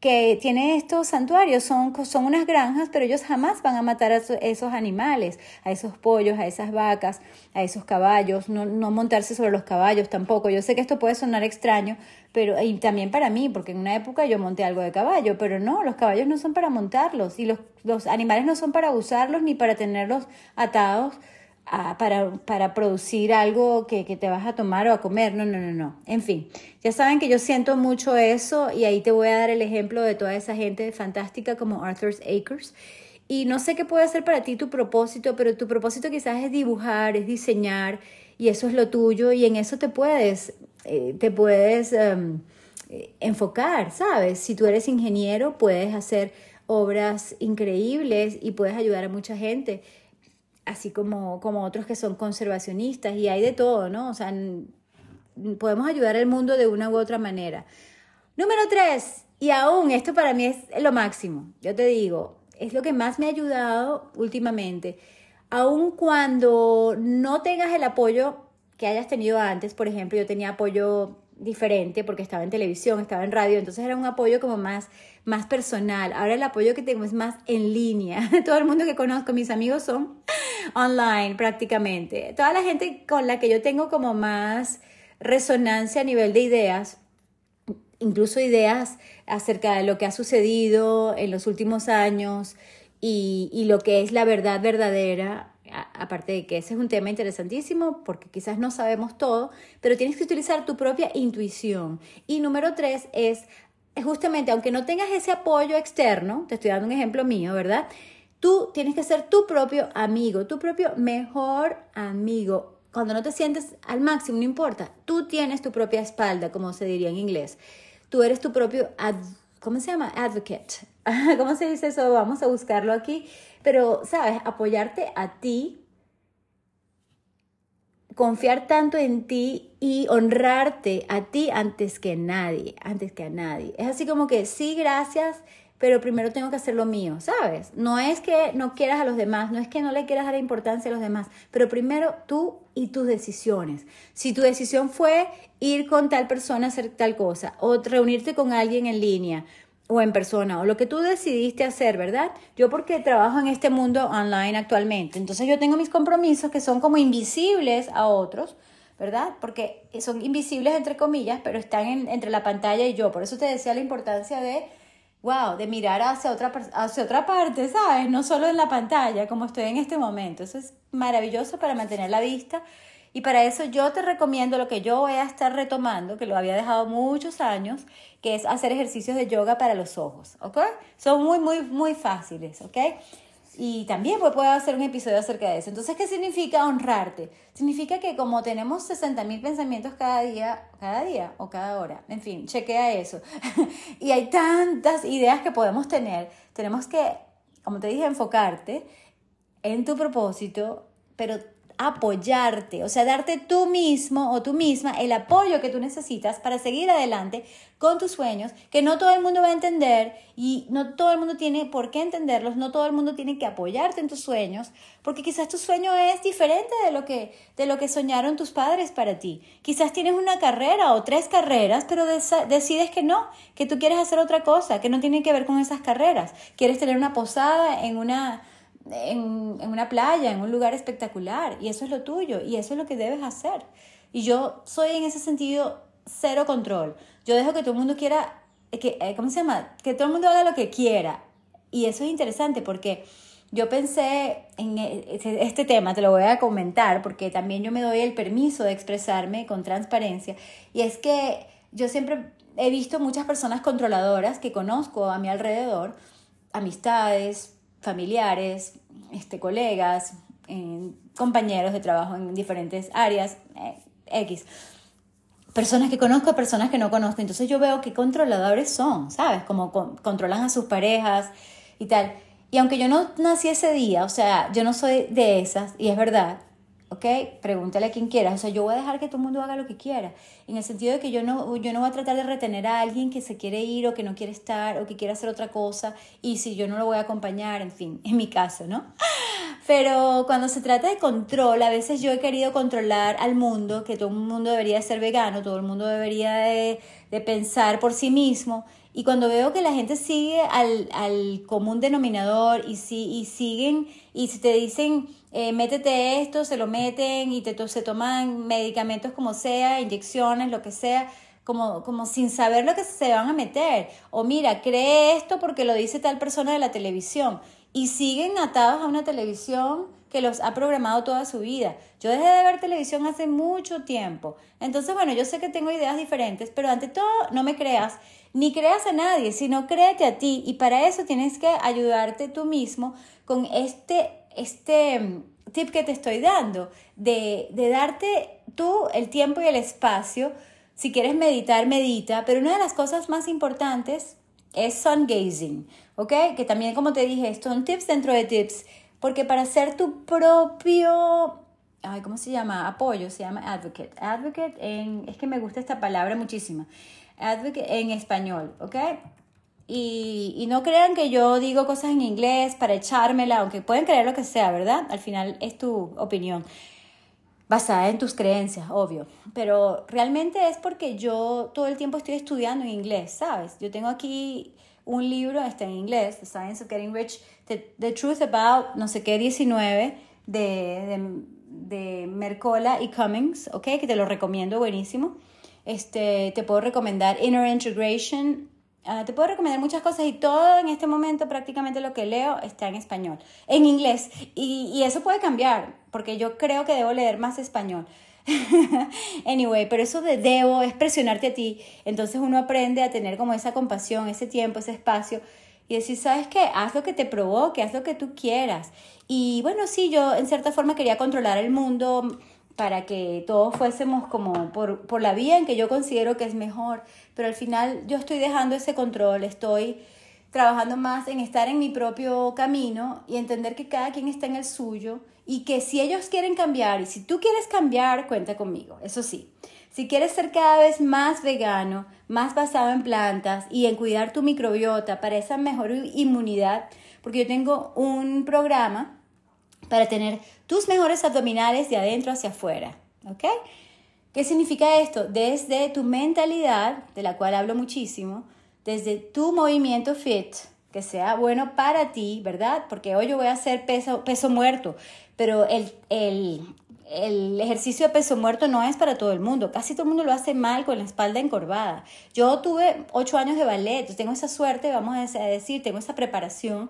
que tiene estos santuarios, son, son unas granjas, pero ellos jamás van a matar a esos animales, a esos pollos, a esas vacas, a esos caballos, no, no montarse sobre los caballos tampoco. Yo sé que esto puede sonar extraño, pero y también para mí, porque en una época yo monté algo de caballo, pero no, los caballos no son para montarlos y los, los animales no son para usarlos ni para tenerlos atados para, para, producir algo que, que, te vas a tomar o a comer. No, no, no, no. En fin, ya saben que yo siento mucho eso y ahí te voy a dar el ejemplo de toda esa gente fantástica como Arthur's Acres. Y no sé qué puede ser para ti tu propósito, pero tu propósito quizás es dibujar, es diseñar y eso es lo tuyo y en eso te puedes, eh, te puedes em, enfocar, ¿sabes? Si tú eres ingeniero, puedes hacer obras increíbles y puedes ayudar a mucha gente así como, como otros que son conservacionistas y hay de todo, ¿no? O sea, podemos ayudar al mundo de una u otra manera. Número tres, y aún esto para mí es lo máximo, yo te digo, es lo que más me ha ayudado últimamente. Aun cuando no tengas el apoyo que hayas tenido antes, por ejemplo, yo tenía apoyo diferente porque estaba en televisión, estaba en radio, entonces era un apoyo como más, más personal. Ahora el apoyo que tengo es más en línea. Todo el mundo que conozco, mis amigos son online prácticamente. Toda la gente con la que yo tengo como más resonancia a nivel de ideas, incluso ideas acerca de lo que ha sucedido en los últimos años y, y lo que es la verdad verdadera, aparte de que ese es un tema interesantísimo porque quizás no sabemos todo, pero tienes que utilizar tu propia intuición. Y número tres es justamente, aunque no tengas ese apoyo externo, te estoy dando un ejemplo mío, ¿verdad? Tú tienes que ser tu propio amigo, tu propio mejor amigo. Cuando no te sientes al máximo, no importa, tú tienes tu propia espalda, como se diría en inglés. Tú eres tu propio, ¿cómo se llama? Advocate. ¿Cómo se dice eso? Vamos a buscarlo aquí. Pero, ¿sabes? Apoyarte a ti, confiar tanto en ti y honrarte a ti antes que nadie, antes que a nadie. Es así como que sí, gracias, pero primero tengo que hacer lo mío, ¿sabes? No es que no quieras a los demás, no es que no le quieras dar importancia a los demás, pero primero tú y tus decisiones. Si tu decisión fue ir con tal persona a hacer tal cosa o reunirte con alguien en línea o en persona o lo que tú decidiste hacer, ¿verdad? Yo porque trabajo en este mundo online actualmente, entonces yo tengo mis compromisos que son como invisibles a otros, ¿verdad? Porque son invisibles entre comillas, pero están entre la pantalla y yo. Por eso te decía la importancia de, wow, de mirar hacia otra, hacia otra parte, ¿sabes? No solo en la pantalla, como estoy en este momento. Eso es maravilloso para mantener la vista y para eso yo te recomiendo lo que yo voy a estar retomando, que lo había dejado muchos años, que es hacer ejercicios de yoga para los ojos, ¿ok? Son muy, muy, muy fáciles, ¿ok? Y también pues, puedo hacer un episodio acerca de eso. Entonces, ¿qué significa honrarte? Significa que como tenemos 60.000 pensamientos cada día, cada día o cada hora, en fin, chequea eso. y hay tantas ideas que podemos tener. Tenemos que, como te dije, enfocarte en tu propósito, pero apoyarte, o sea, darte tú mismo o tú misma el apoyo que tú necesitas para seguir adelante con tus sueños, que no todo el mundo va a entender y no todo el mundo tiene por qué entenderlos, no todo el mundo tiene que apoyarte en tus sueños, porque quizás tu sueño es diferente de lo que de lo que soñaron tus padres para ti. Quizás tienes una carrera o tres carreras, pero decides que no, que tú quieres hacer otra cosa, que no tiene que ver con esas carreras. Quieres tener una posada en una en, en, una playa, en un lugar espectacular, y eso es lo tuyo, y eso es lo que debes hacer. Y yo soy en ese sentido cero control. Yo dejo que todo el mundo quiera, que, eh, ¿cómo se llama? Que todo el mundo haga lo que quiera. Y eso es interesante porque yo pensé en e, este tema, te lo voy a comentar, porque también yo me doy el permiso de expresarme con transparencia. Y es que yo siempre he visto muchas personas controladoras que conozco a mi alrededor, amistades, familiares, este, colegas, compañeros de trabajo en diferentes áreas, eh, X, personas que conozco, personas que no conozco. Entonces yo veo qué controladores son, ¿sabes? Como controlan a sus parejas y tal. Y aunque yo no nací ese día, o sea, yo no soy de esas, y es verdad, ¿ok? Pregúntale a quien quiera. O sea, yo voy a dejar que todo el mundo haga lo que quiera. En el sentido de que yo no, yo no voy a tratar de retener a alguien que se quiere ir o que no quiere estar o que quiere hacer otra cosa. Y si yo no lo voy a acompañar, en fin, en mi caso, ¿no? Pero cuando se trata de control, a veces yo he querido controlar al mundo, que todo el mundo debería ser vegano, todo el mundo debería de, de pensar por sí mismo. Y cuando veo que la gente sigue al, al común denominador y, si, y siguen, y si te dicen, eh, métete esto, se lo meten y te, se toman medicamentos como sea, inyecciones, lo que sea, como, como sin saber lo que se van a meter. O mira, cree esto porque lo dice tal persona de la televisión y siguen atados a una televisión que los ha programado toda su vida. Yo dejé de ver televisión hace mucho tiempo. Entonces, bueno, yo sé que tengo ideas diferentes, pero ante todo, no me creas, ni creas a nadie, sino créete a ti. Y para eso tienes que ayudarte tú mismo con este, este mm, tip que te estoy dando, de, de darte tú el tiempo y el espacio. Si quieres meditar, medita, pero una de las cosas más importantes es sun gazing, ¿ok? Que también, como te dije, son tips dentro de tips, porque para ser tu propio, ay, ¿cómo se llama? Apoyo, se llama advocate. Advocate en, es que me gusta esta palabra muchísimo. Advocate en español, ¿ok? Y, y, no crean que yo digo cosas en inglés para echármela, aunque pueden creer lo que sea, ¿verdad? Al final es tu opinión, basada en tus creencias, obvio. Pero realmente es porque yo todo el tiempo estoy estudiando en inglés, ¿sabes? Yo tengo aquí un libro, está en inglés, The Science of Getting Rich, The, Truth About no sé qué 19 de, de, de, Mercola y Cummings, ¿ok? Que te lo recomiendo, buenísimo. Este, te puedo recomendar Inner Integration, ah, te puedo recomendar muchas cosas y todo en este momento prácticamente lo que leo está en español, en inglés. Y, y eso puede cambiar, porque yo creo que debo leer más español. anyway, pero eso de debo es presionarte a ti. Entonces uno aprende a tener como esa compasión, ese tiempo, ese espacio y decir, ¿sabes qué? Haz lo que te provoque, haz lo que tú quieras. Y bueno, sí, yo en cierta forma quería controlar el mundo para que todos fuésemos como por, por la vía en que yo considero que es mejor, pero al final yo estoy dejando ese control, estoy trabajando más en estar en mi propio camino y entender que cada quien está en el suyo y que si ellos quieren cambiar y si tú quieres cambiar, cuenta conmigo, eso sí. Si quieres ser cada vez más vegano, más basado en plantas y en cuidar tu microbiota para esa mejor inmunidad, porque yo tengo un programa para tener tus mejores abdominales de adentro hacia afuera, ¿ok? ¿Qué significa esto? Desde tu mentalidad, de la cual hablo muchísimo, desde tu movimiento fit, que sea bueno para ti, ¿verdad? Porque hoy yo voy a hacer peso, peso muerto, pero el, el, el ejercicio de peso muerto no es para todo el mundo. Casi todo el mundo lo hace mal con la espalda encorvada. Yo tuve ocho años de ballet, tengo esa suerte, vamos a decir, tengo esa preparación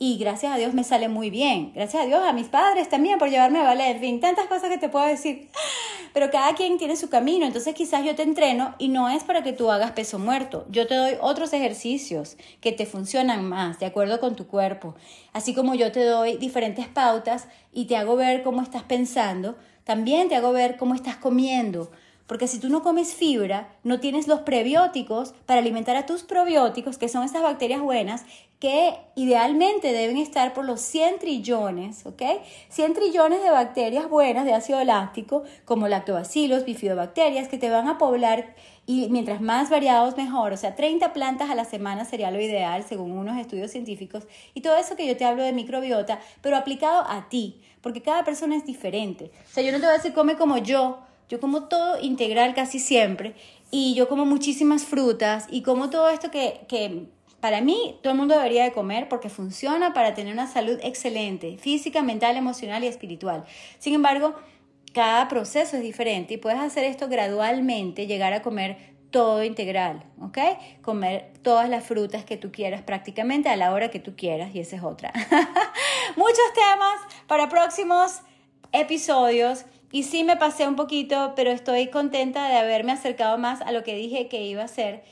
y gracias a Dios me sale muy bien. Gracias a Dios a mis padres también por llevarme a ballet. En fin, tantas cosas que te puedo decir. Pero cada quien tiene su camino. Entonces quizás yo te entreno y no es para que tú hagas peso muerto. Yo te doy otros ejercicios que te funcionan más de acuerdo con tu cuerpo. Así como yo te doy diferentes pautas y te hago ver cómo estás pensando, también te hago ver cómo estás comiendo porque si tú no comes fibra, no tienes los prebióticos para alimentar a tus probióticos, que son esas bacterias buenas, que idealmente deben estar por los 100 trillones, ¿ok? 100 trillones de bacterias buenas de ácido láctico, como lactobacilos, bifidobacterias, que te van a poblar y mientras más variados mejor, o sea, 30 plantas a la semana sería lo ideal según unos estudios científicos y todo eso que yo te hablo de microbiota, pero aplicado a ti, porque cada persona es diferente. O sea, yo no te voy a decir come como yo, yo como todo integral casi siempre y yo como muchísimas frutas y como todo esto que, que para mí todo el mundo debería de comer porque funciona para tener una salud excelente, física, mental, emocional y espiritual. Sin embargo, cada proceso es diferente y puedes hacer esto gradualmente, llegar a comer todo integral, ¿ok? Comer todas las frutas que tú quieras prácticamente a la hora que tú quieras y esa es otra. Muchos temas para próximos episodios. Y sí me pasé un poquito, pero estoy contenta de haberme acercado más a lo que dije que iba a hacer.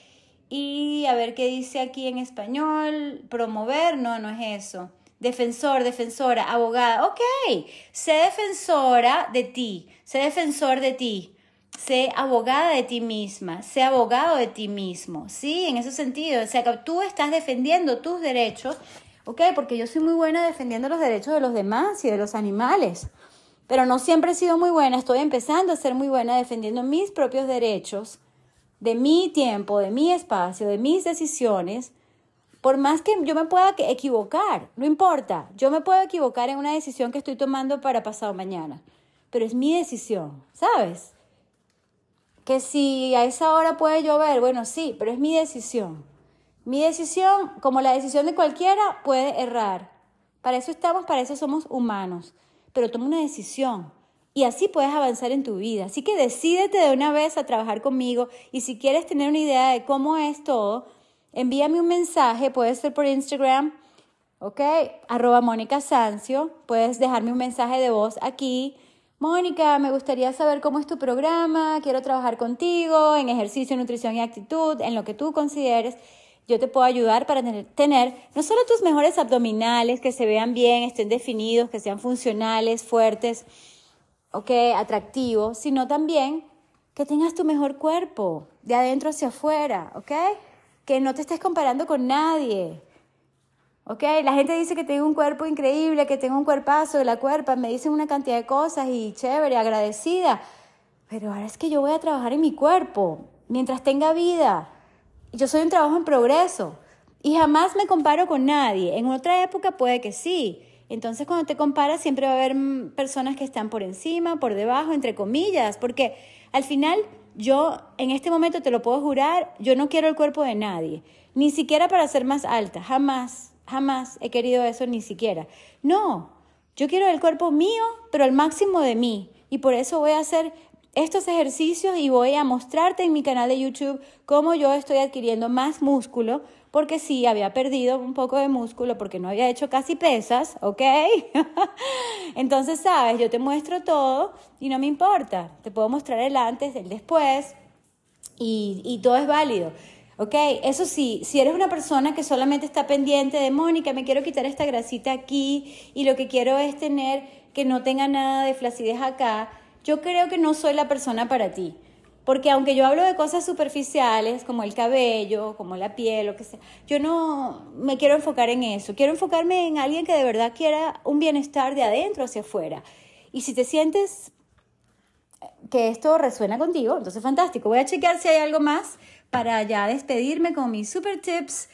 Y a ver qué dice aquí en español. Promover, no, no es eso. Defensor, defensora, abogada. Ok, sé defensora de ti, sé defensor de ti. sé abogada de ti misma, sé abogado de ti mismo, ¿sí? En ese sentido, o sea, que tú estás defendiendo tus derechos, ¿ok? Porque yo soy muy buena defendiendo los derechos de los demás y de los animales, pero no siempre he sido muy buena, estoy empezando a ser muy buena defendiendo mis propios derechos, de mi tiempo, de mi espacio, de mis decisiones, por más que yo me pueda equivocar, no importa, yo me puedo equivocar en una decisión que estoy tomando para pasado mañana, pero es mi decisión, ¿sabes? Que si a esa hora puede llover, bueno, sí, pero es mi decisión. Mi decisión, como la decisión de cualquiera, puede errar. Para eso estamos, para eso somos humanos. Pero toma una decisión y así puedes avanzar en tu vida. Así que decídete de una vez a trabajar conmigo y si quieres tener una idea de cómo es todo, envíame un mensaje, puede ser por Instagram, ¿ok? Arroba Mónica Sancio. Puedes dejarme un mensaje de voz aquí Mónica, me gustaría saber cómo es tu programa, quiero trabajar contigo en ejercicio, nutrición y actitud, en lo que tú consideres. Yo te puedo ayudar para tener, no solo tus mejores abdominales, que se vean bien, estén definidos, que sean funcionales, fuertes, ok, atractivos, sino también que tengas tu mejor cuerpo, de adentro hacia afuera, ok, que no te estés comparando con nadie, ¿ok? La gente dice que tengo un cuerpo increíble, que tengo un cuerpazo la cuerpa, me dicen una cantidad de cosas y chévere, agradecida. Pero ahora es que yo voy a trabajar en mi cuerpo mientras tenga vida. Yo soy un trabajo en progreso y jamás me comparo con nadie. En otra época puede que sí. Entonces cuando te comparas siempre va a haber mm, personas que están por encima, por debajo, entre comillas, porque al final yo en este momento te lo puedo jurar, yo no quiero el cuerpo de nadie, ni siquiera para ser más alta, jamás. Jamás he querido eso ni siquiera. No, yo quiero el cuerpo mío, pero al máximo de mí. Y por eso voy a hacer estos ejercicios y voy a mostrarte en mi canal de YouTube cómo yo estoy adquiriendo más músculo, porque sí, había perdido un poco de músculo porque no había hecho casi pesas, ¿ok? Entonces, sabes, yo te muestro todo y no me importa. Te puedo mostrar el antes, el después y, todo es válido. ¿Ok? Eso sí, si eres una persona que solamente está pendiente de Mónica, me quiero quitar esta grasita aquí y lo que quiero es tener que no tenga nada de flacidez acá, yo creo que no soy la persona para ti. Porque aunque yo hablo de cosas superficiales como el cabello, como la piel, lo que sea, yo no me quiero enfocar en eso. Quiero enfocarme en alguien que de verdad quiera un bienestar de adentro hacia afuera. Y si te sientes que esto resuena contigo, entonces fantástico. Voy a chequear si hay algo más para ya despedirme con mis super tips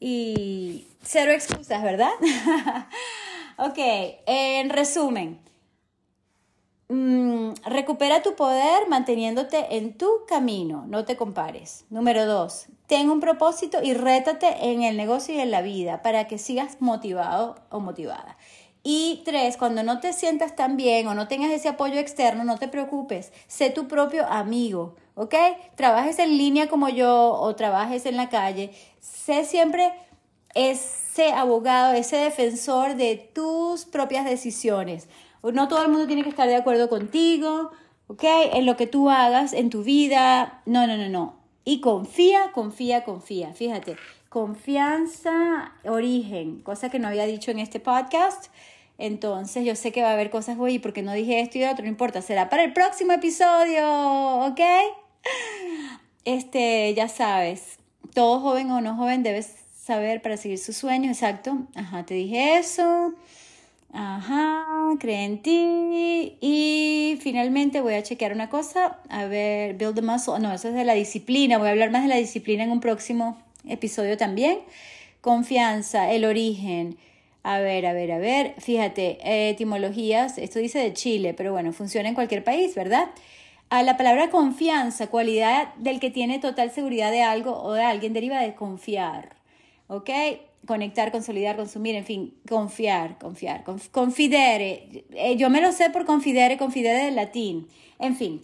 y cero excusas, ¿verdad? ok, en resumen, mm, recupera tu poder manteniéndote en tu camino, no te compares. Número dos, ten un propósito y rétate en el negocio y en la vida para que sigas motivado o motivada. Y tres, cuando no te sientas tan bien o no tengas ese apoyo externo, no te preocupes, sé tu propio amigo, ¿ok? Trabajes en línea como yo o trabajes en la calle, sé siempre ese abogado, ese defensor de tus propias decisiones. No todo el mundo tiene que estar de acuerdo contigo, ¿ok? En lo que tú hagas en tu vida. No, no, no, no. Y confía, confía, confía. Fíjate, confianza, origen, cosa que no había dicho en este podcast. Entonces yo sé que va a haber cosas, y porque no dije esto y otro, no importa, será para el próximo episodio, ¿ok? Este, ya sabes, todo joven o no joven debes saber para seguir sus sueños, exacto. Ajá, te dije eso. Ajá, cree en ti. Y finalmente voy a chequear una cosa. A ver, build the muscle. No, eso es de la disciplina. Voy a hablar más de la disciplina en un próximo episodio también. Confianza, el origen a ver, a ver, a ver. Fíjate, etimologías, esto dice de Chile, pero bueno, funciona en cualquier país, ¿verdad? A la palabra confianza, cualidad del que tiene total seguridad de algo o de alguien, deriva de confiar. ¿Ok? Conectar, consolidar, consumir, en fin, confiar, confiar. confidere. Eh, yo me lo sé por confidere, confidere del latín. En fin,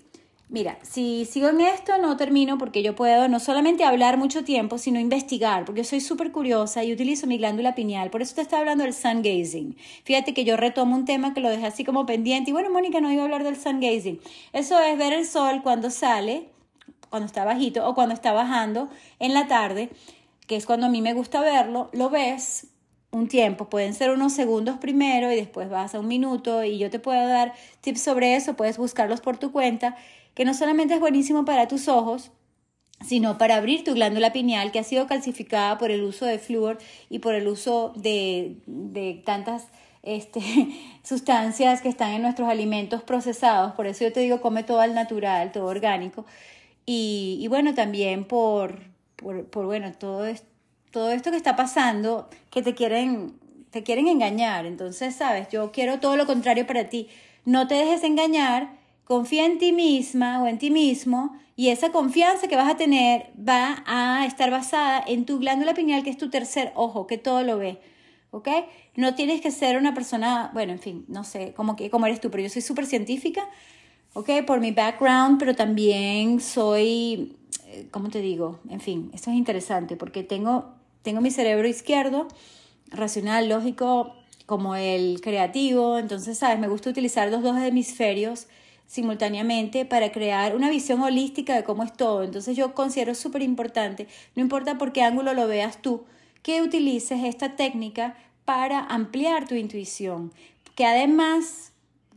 Mira, si sigo en esto no termino porque yo puedo no solamente hablar mucho tiempo, sino investigar, porque soy súper curiosa y utilizo mi glándula pineal. Por eso te estaba hablando del sun gazing. Fíjate que yo retomo un tema que lo dejé así como pendiente. Y bueno, Mónica, no iba a hablar del sun gazing. Eso es ver el sol cuando sale, cuando está bajito o cuando está bajando en la tarde, que es cuando a mí me gusta verlo. Lo ves un tiempo, pueden ser unos segundos primero y después vas a un minuto y yo te puedo dar tips sobre eso, puedes buscarlos por tu cuenta, que no solamente es buenísimo para tus ojos, sino para abrir tu glándula pineal que ha sido calcificada por el uso de flúor y por el uso de, de tantas este, sustancias que están en nuestros alimentos procesados. Por eso yo te digo, come todo al natural, todo orgánico. Y, y bueno, también por, por, por bueno, todo esto todo esto que está pasando, que te quieren, te quieren engañar. Entonces, sabes, yo quiero todo lo contrario para ti. No te dejes engañar, confía en ti misma o en ti mismo y esa confianza que vas a tener va a estar basada en tu glándula pineal, que es tu tercer ojo, que todo lo ve. ¿Ok? No tienes que ser una persona, bueno, en fin, no sé cómo, cómo eres tú, pero yo soy súper científica, ¿ok? Por mi background, pero también soy, ¿cómo te digo? En fin, esto es interesante porque tengo tengo mi cerebro izquierdo, racional, lógico, como el creativo, entonces, ¿sabes? Me gusta utilizar los dos hemisferios simultáneamente para crear una visión holística de cómo es todo. Entonces yo considero súper importante, no importa por qué ángulo lo veas tú, que utilices esta técnica para ampliar tu intuición, que además,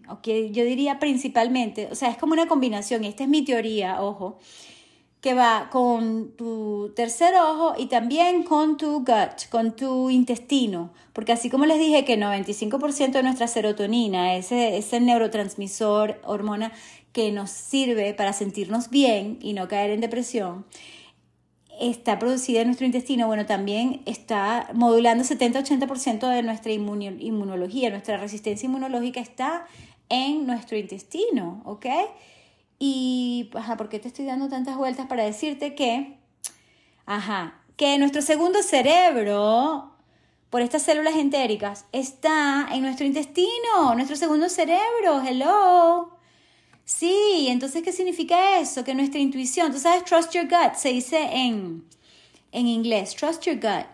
o que yo diría principalmente, o sea, es como una combinación, esta es mi teoría, ojo, que va con tu tercer ojo y también con tu gut, con tu intestino, porque así como les dije que 95% de nuestra serotonina, ese, ese neurotransmisor, hormona que nos sirve para sentirnos bien y no caer en depresión, está producida en nuestro intestino, bueno, también está modulando 70-80% de nuestra inmunología, nuestra resistencia inmunológica está en nuestro intestino, ¿ok? Y, ajá, ¿por qué te estoy dando tantas vueltas para decirte que, ajá, que nuestro segundo cerebro, por estas células entéricas, está en nuestro intestino, nuestro segundo cerebro, hello. Sí, entonces, ¿qué significa eso? Que nuestra intuición, tú sabes, trust your gut, se dice en, en inglés, trust your gut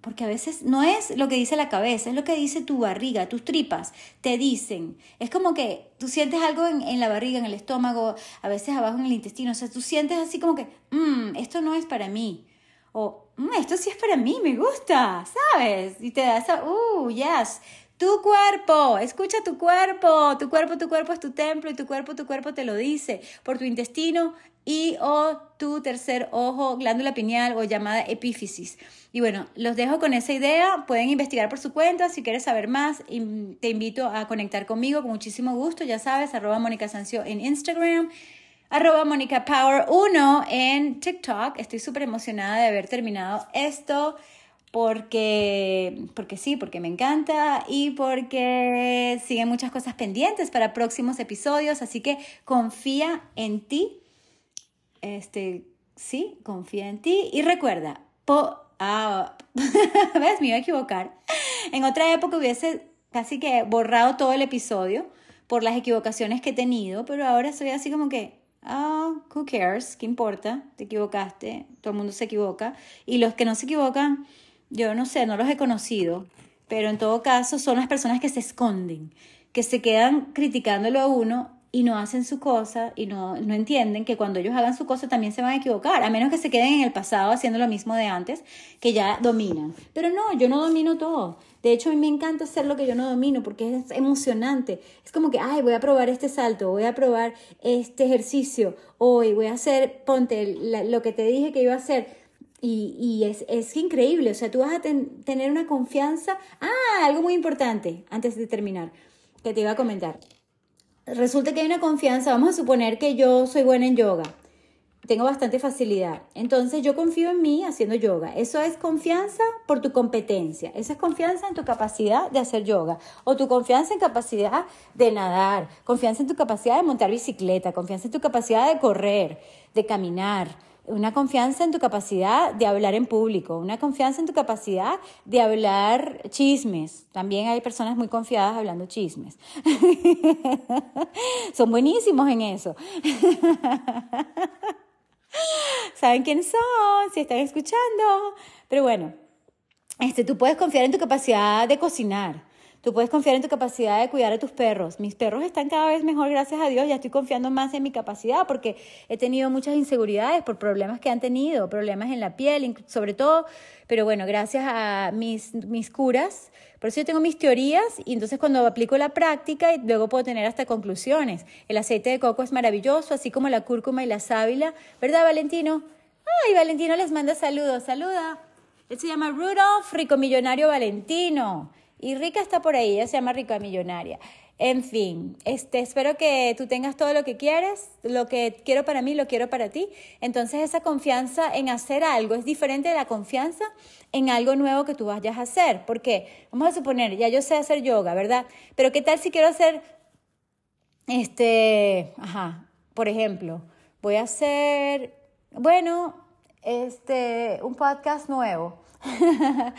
porque a veces no es lo que dice la cabeza, es lo que dice tu barriga, tus tripas, te dicen. Es como que tú sientes algo en, la barriga, en el estómago, a veces abajo en el intestino, o sea, tú sientes así como que, mmm, esto no es para mí. O, mmm, esto sí es para mí, me gusta, ¿sabes? Y te da esa, uh, yes. Tu cuerpo, escucha tu cuerpo, tu cuerpo, tu cuerpo es tu templo y tu cuerpo, tu cuerpo te lo dice. Por tu intestino y o tu tercer ojo, glándula pineal o llamada epífisis. Y bueno, los dejo con esa idea. Pueden investigar por su cuenta. Si quieres saber más, te invito a conectar conmigo con muchísimo gusto. Ya sabes, arroba Mónica Sancio en Instagram, arroba Mónica Power 1 en TikTok. Estoy súper emocionada de haber terminado esto porque, porque sí, porque me encanta y porque siguen muchas cosas pendientes para próximos episodios. Así que confía en ti este, sí, confía en ti y recuerda, po, ah, ves, me iba a equivocar. En otra época hubiese casi que borrado todo el episodio por las equivocaciones que he tenido, pero ahora soy así como que, ah, who cares, ¿qué importa? Te equivocaste, todo el mundo se equivoca. Y los que no se equivocan, yo no sé, no los he conocido, pero en todo caso son las personas que se esconden, que se quedan criticándolo a uno y no hacen su cosa y no, no entienden que cuando ellos hagan su cosa también se van a equivocar, a menos que se queden en el pasado haciendo lo mismo de antes, que ya dominan. Pero no, yo no domino todo. De hecho, a mí me encanta hacer lo que yo no domino porque es emocionante. Es como que, ay, voy a probar este salto, voy a probar este ejercicio, hoy voy a hacer, ponte lo que te dije que iba a hacer. Y, y es, es, increíble, o sea, tú vas a tener una confianza. Ah, algo muy importante, antes de terminar, que te iba a comentar resulta que hay una confianza, vamos a suponer que yo soy buena en yoga, tengo bastante facilidad, entonces yo confío en mí haciendo yoga. Eso es confianza por tu competencia, eso es confianza en tu capacidad de hacer yoga, o tu confianza en capacidad de nadar, confianza en tu capacidad de montar bicicleta, confianza en tu capacidad de correr, de caminar una confianza en tu capacidad de hablar en público, una confianza en tu capacidad de hablar chismes. También hay personas muy confiadas hablando chismes. son buenísimos en eso. ¿Saben quiénes son? Si están escuchando. Pero bueno, este, tú puedes confiar en tu capacidad de cocinar Tú puedes confiar en tu capacidad de cuidar a tus perros. Mis perros están cada vez mejor, gracias a Dios. Ya estoy confiando más en mi capacidad porque he tenido muchas inseguridades por problemas que han tenido, problemas en la piel, sobre todo. Pero bueno, gracias a mis, mis curas. Por eso yo tengo mis teorías y entonces cuando aplico la práctica y luego puedo tener hasta conclusiones. El aceite de coco es maravilloso, así como la cúrcuma y la sábila. ¿Verdad, Valentino? Ay, Valentino les manda saludos. Saluda. Él se llama Rudolf, rico millonario Valentino. Y Rica está por ahí, ella se llama Rica Millonaria. En fin, este, espero que tú tengas todo lo que quieres, lo que quiero para mí, lo quiero para ti. Entonces esa confianza en hacer algo es diferente de la confianza en algo nuevo que tú vayas a hacer. Porque, vamos a suponer, ya yo sé hacer yoga, ¿verdad? Pero ¿qué tal si quiero hacer, este, ajá, por ejemplo, voy a hacer, bueno, este, un podcast nuevo.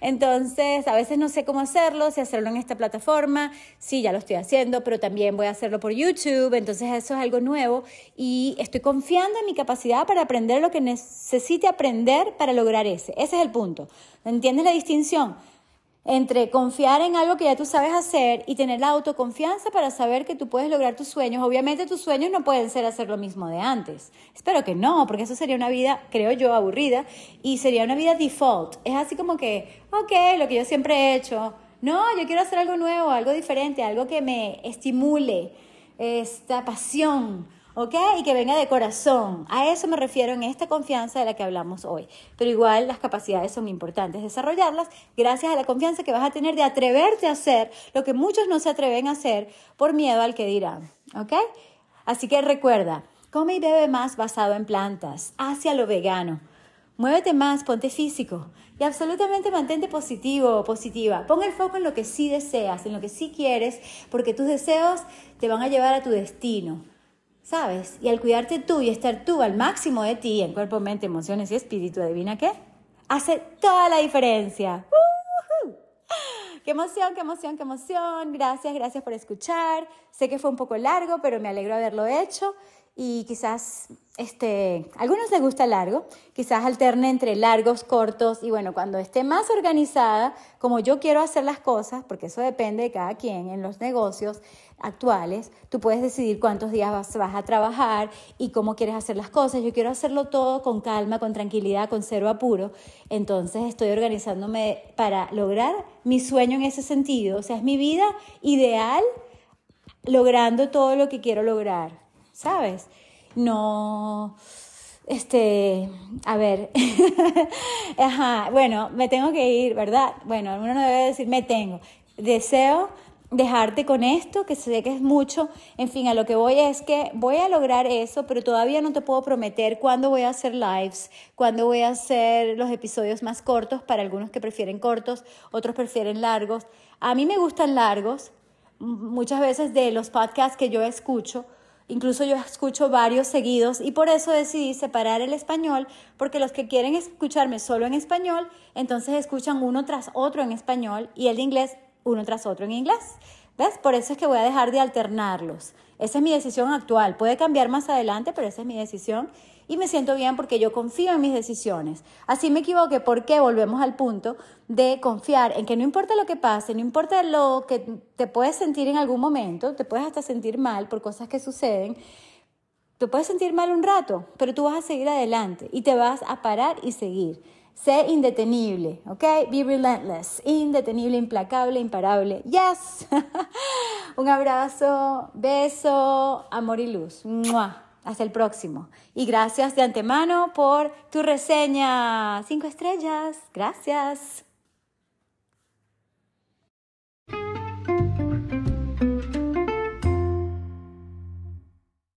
Entonces, a veces no sé cómo hacerlo, si hacerlo en esta plataforma, sí, ya lo estoy haciendo, pero también voy a hacerlo por YouTube, entonces eso es algo nuevo y estoy confiando en mi capacidad para aprender lo que necesite aprender para lograr ese. Ese es el punto. ¿Entiendes la distinción? Entre confiar en algo que ya tú sabes hacer y tener la autoconfianza para saber que tú puedes lograr tus sueños. Obviamente tus sueños no pueden ser hacer lo mismo de antes. Espero que no, porque eso sería una vida, creo yo, aburrida y sería una vida default. Es así como que, ok, lo que yo siempre he hecho. No, yo quiero hacer algo nuevo, algo diferente, algo que me estimule esta pasión ¿ok? Y que venga de corazón. A eso me refiero en esta confianza de la que hablamos hoy. Pero igual las capacidades son importantes desarrollarlas gracias a la confianza que vas a tener de atreverte a hacer lo que muchos no se atreven a hacer por miedo al que dirán, ¿ok? Así que recuerda, come y bebe más basado en plantas, hacia lo vegano. Muévete más, ponte físico y absolutamente mantente positivo o positiva. Pon el foco en lo que sí deseas, en lo que sí quieres, porque tus deseos te van a llevar a tu destino. ¿Sabes? Y al cuidarte tú y estar tú al máximo de ti en cuerpo, mente, emociones y espíritu, ¿adivina qué? Hace toda la diferencia. ¡Qué emoción, qué emoción, qué emoción! Gracias, gracias por escuchar. Sé que fue un poco largo, pero me alegro haberlo hecho y quizás este, a algunos les gusta largo, quizás alterne entre largos, cortos y bueno, cuando esté más organizada, como yo quiero hacer las cosas, porque eso depende de cada quien en los negocios actuales, tú puedes decidir cuántos días vas, vas a trabajar y cómo quieres hacer las cosas. Yo quiero hacerlo todo con calma, con tranquilidad, con cero apuro. Entonces estoy organizándome para lograr mi sueño en ese sentido. O sea, es mi vida ideal logrando todo lo que quiero lograr. ¿Sabes? No, este, a ver, ajá, bueno, me tengo que ir, ¿verdad? Bueno, uno no debe decir me tengo. Deseo dejarte con esto, que sé que es mucho. En fin, a lo que voy es que voy a lograr eso, pero todavía no te puedo prometer cuándo voy a hacer lives, cuándo voy a hacer los episodios más cortos, para algunos que prefieren cortos, otros prefieren largos. A mí me gustan largos, muchas veces de los podcasts que yo escucho Incluso yo escucho varios seguidos y por eso decidí separar el español, porque los que quieren escucharme solo en español, entonces escuchan uno tras otro en español y el de inglés uno tras otro en inglés. ¿Ves? Por eso es que voy a dejar de alternarlos. Esa es mi decisión actual. Puede cambiar más adelante, pero esa es mi decisión y me siento bien porque yo confío en mis decisiones. Así me equivoqué porque volvemos al punto de confiar en que no importa lo que pase, no importa lo que te puedes sentir en algún momento, te puedes hasta sentir mal por cosas que suceden, te puedes sentir mal un rato, pero tú vas a seguir adelante y te vas a parar y seguir. Sé indetenible, ¿ok? Be relentless, indetenible, implacable, imparable. Yes. un abrazo, beso, amor y luz. Hasta el próximo. Y gracias de antemano por tu reseña. Cinco estrellas. Gracias.